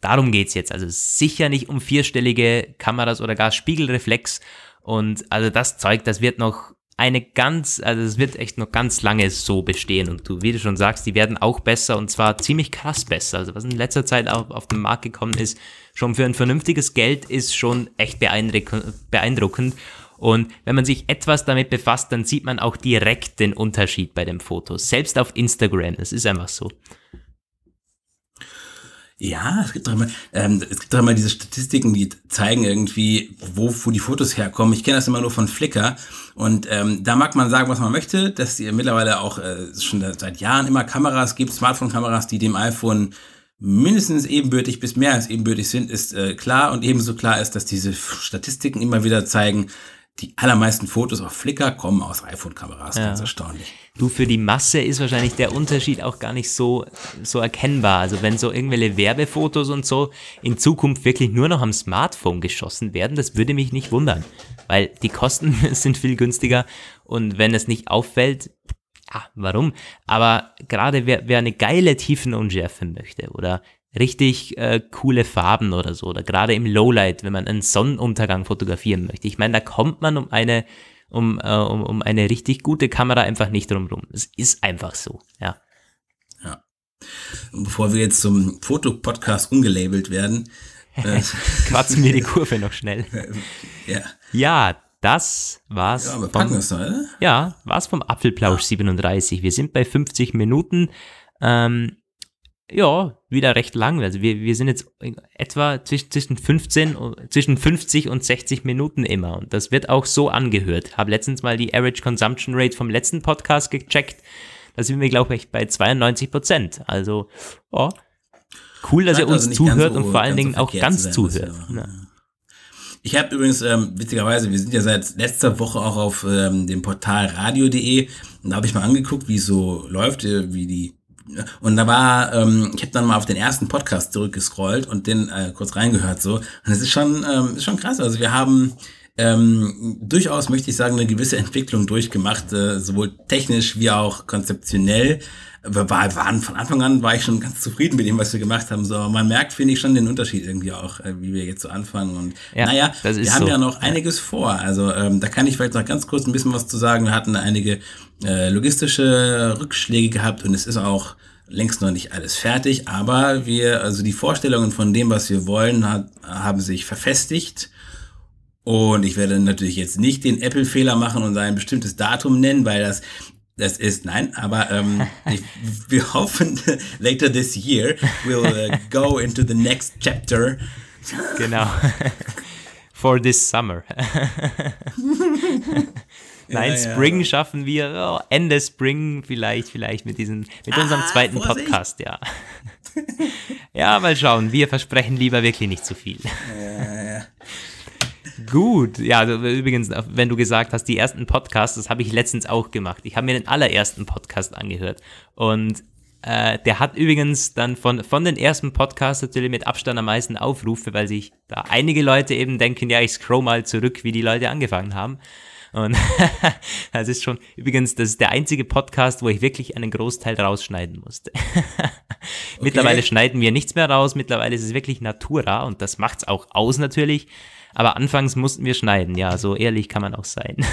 Darum geht's jetzt. Also sicher nicht um vierstellige Kameras oder gar Spiegelreflex. Und also das Zeug, das wird noch eine ganz, also es wird echt noch ganz lange so bestehen und du, wie du schon sagst, die werden auch besser und zwar ziemlich krass besser. Also was in letzter Zeit auch auf den Markt gekommen ist, schon für ein vernünftiges Geld ist schon echt beeindruckend. Und wenn man sich etwas damit befasst, dann sieht man auch direkt den Unterschied bei den Fotos. Selbst auf Instagram, es ist einfach so. Ja, es gibt doch immer, ähm, es gibt doch immer diese Statistiken, die zeigen irgendwie, wo, wo die Fotos herkommen. Ich kenne das immer nur von Flickr. Und ähm, da mag man sagen, was man möchte, dass ihr mittlerweile auch äh, schon seit Jahren immer Kameras gibt, Smartphone-Kameras, die dem iPhone mindestens ebenbürtig bis mehr als ebenbürtig sind, ist äh, klar. Und ebenso klar ist, dass diese Statistiken immer wieder zeigen, die allermeisten Fotos auf Flickr kommen aus iPhone-Kameras, ja. ganz erstaunlich. Du, für die Masse ist wahrscheinlich der Unterschied auch gar nicht so, so erkennbar. Also wenn so irgendwelche Werbefotos und so in Zukunft wirklich nur noch am Smartphone geschossen werden, das würde mich nicht wundern, weil die Kosten [laughs] sind viel günstiger und wenn es nicht auffällt, ja, warum? Aber gerade wer, wer eine geile Tiefenunschärfe möchte oder richtig äh, coole Farben oder so. Oder gerade im Lowlight, wenn man einen Sonnenuntergang fotografieren möchte. Ich meine, da kommt man um eine, um, äh, um, um eine richtig gute Kamera einfach nicht drumrum. Es ist einfach so, ja. Ja. Und bevor wir jetzt zum Fotopodcast ungelabelt werden, [laughs] äh, quatschen wir die [laughs] Kurve noch schnell. ja. Ja, das war's. Ja, aber packen vom, es noch, oder? Ja, war's vom Apfelplausch ja. 37. Wir sind bei 50 Minuten. Ähm, ja, wieder recht lang. Also wir, wir sind jetzt etwa zwischen, zwischen 15, zwischen 50 und 60 Minuten immer. Und das wird auch so angehört. Habe letztens mal die Average Consumption Rate vom letzten Podcast gecheckt. Da sind wir, glaube ich, bei 92 Prozent. Also, oh, cool, dass ihr uns also zuhört so, und vor allen Dingen so auch ganz zuhört. Ja. Ich habe übrigens, ähm, witzigerweise, wir sind ja seit letzter Woche auch auf ähm, dem Portal radio.de und da habe ich mal angeguckt, wie es so läuft, wie die und da war, ähm, ich habe dann mal auf den ersten Podcast zurückgescrollt und den äh, kurz reingehört so. Und es ist schon, ähm, ist schon krass. Also wir haben ähm, durchaus, möchte ich sagen, eine gewisse Entwicklung durchgemacht, äh, sowohl technisch wie auch konzeptionell. Wir waren von Anfang an war ich schon ganz zufrieden mit dem, was wir gemacht haben. So, man merkt, finde ich, schon den Unterschied irgendwie auch, äh, wie wir jetzt so anfangen. Und ja, naja, wir haben so. ja noch einiges vor. Also ähm, da kann ich vielleicht noch ganz kurz ein bisschen was zu sagen. Wir hatten einige äh, logistische Rückschläge gehabt und es ist auch längst noch nicht alles fertig, aber wir, also die Vorstellungen von dem, was wir wollen, hat, haben sich verfestigt. Und ich werde natürlich jetzt nicht den Apple-Fehler machen und ein bestimmtes Datum nennen, weil das das ist, nein, aber ähm, [laughs] ich, wir hoffen, [laughs] later this year we'll uh, go into the next chapter. Genau. [laughs] For this summer. Nein, ja, Spring ja. schaffen wir. Oh, Ende Spring vielleicht, vielleicht mit diesem, mit unserem ah, zweiten Vorsicht. Podcast, ja. ja, mal schauen. Wir versprechen lieber wirklich nicht zu viel. Ja, ja. Gut, ja, also übrigens, wenn du gesagt hast, die ersten Podcasts, das habe ich letztens auch gemacht. Ich habe mir den allerersten Podcast angehört und äh, der hat übrigens dann von, von den ersten Podcasts natürlich mit Abstand am meisten Aufrufe, weil sich da einige Leute eben denken, ja, ich scroll mal zurück, wie die Leute angefangen haben. Und [laughs] das ist schon, übrigens, das ist der einzige Podcast, wo ich wirklich einen Großteil rausschneiden musste. [laughs] Mittlerweile schneiden wir nichts mehr raus, mittlerweile ist es wirklich Natura und das macht's auch aus natürlich. Aber anfangs mussten wir schneiden, ja, so ehrlich kann man auch sein. [laughs]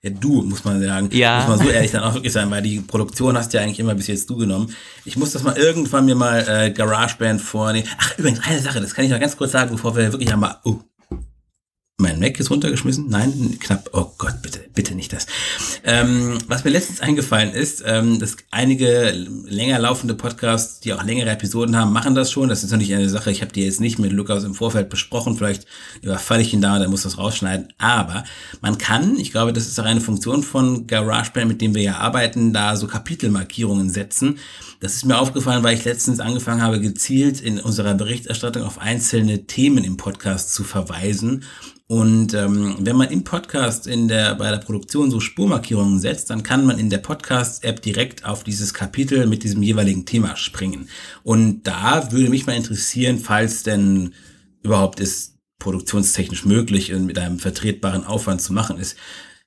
Ja, du, muss man sagen. Ja. Muss man so ehrlich dann auch wirklich sein, weil die Produktion hast ja eigentlich immer bis jetzt du genommen. Ich muss das mal irgendwann mir mal äh, GarageBand vornehmen. Ach, übrigens, eine Sache, das kann ich noch ganz kurz sagen, bevor wir wirklich einmal. Uh, mein Mac ist runtergeschmissen? Nein, knapp. Oh Gott, bitte, bitte nicht das. Ähm, was mir letztens eingefallen ist, ähm, dass einige länger laufende Podcasts, die auch längere Episoden haben, machen das schon. Das ist natürlich eine Sache, ich habe die jetzt nicht mit Lukas im Vorfeld besprochen. Vielleicht überfalle ich ihn da und er muss das rausschneiden. Aber man kann, ich glaube, das ist auch eine Funktion von GarageBand, mit dem wir ja arbeiten, da so Kapitelmarkierungen setzen. Das ist mir aufgefallen, weil ich letztens angefangen habe, gezielt in unserer Berichterstattung auf einzelne Themen im Podcast zu verweisen und ähm, wenn man im Podcast in der, bei der Produktion so Spurmarkierungen setzt, dann kann man in der Podcast-App direkt auf dieses Kapitel mit diesem jeweiligen Thema springen. Und da würde mich mal interessieren, falls denn überhaupt ist produktionstechnisch möglich und mit einem vertretbaren Aufwand zu machen ist.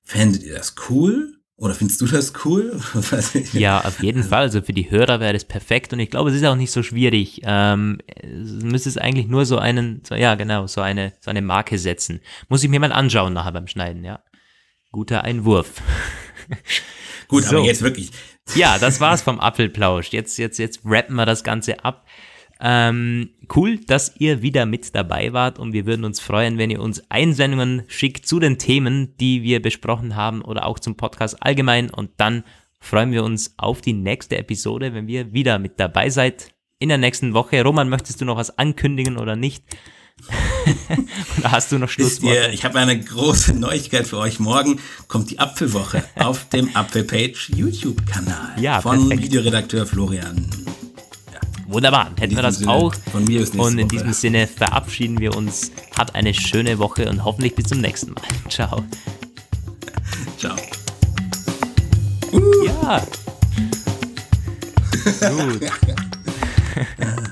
Fändet ihr das cool? Oder findest du das cool? [laughs] ja, auf jeden Fall. Also für die Hörer wäre das perfekt und ich glaube, es ist auch nicht so schwierig. Ähm, es müsste es eigentlich nur so einen, so, ja genau, so eine, so eine Marke setzen. Muss ich mir mal anschauen nachher beim Schneiden, ja. Guter Einwurf. Gut, so. aber jetzt wirklich. Ja, das war's vom Apfelplausch. Jetzt, jetzt, jetzt rappen wir das Ganze ab. Ähm, cool, dass ihr wieder mit dabei wart und wir würden uns freuen, wenn ihr uns Einsendungen schickt zu den Themen, die wir besprochen haben oder auch zum Podcast allgemein und dann freuen wir uns auf die nächste Episode, wenn wir wieder mit dabei seid in der nächsten Woche. Roman, möchtest du noch was ankündigen oder nicht? [laughs] oder hast du noch Schlussworte? ich habe eine große Neuigkeit für euch. Morgen kommt die Apfelwoche [laughs] auf dem Apfelpage YouTube-Kanal ja, von perfekt. Videoredakteur Florian Wunderbar, hätten wir das Sinne, auch. Von mir ist und in Woche. diesem Sinne verabschieden wir uns. Habt eine schöne Woche und hoffentlich bis zum nächsten Mal. [laughs] Ciao. Ciao. Ja. [laughs] Gut. [laughs]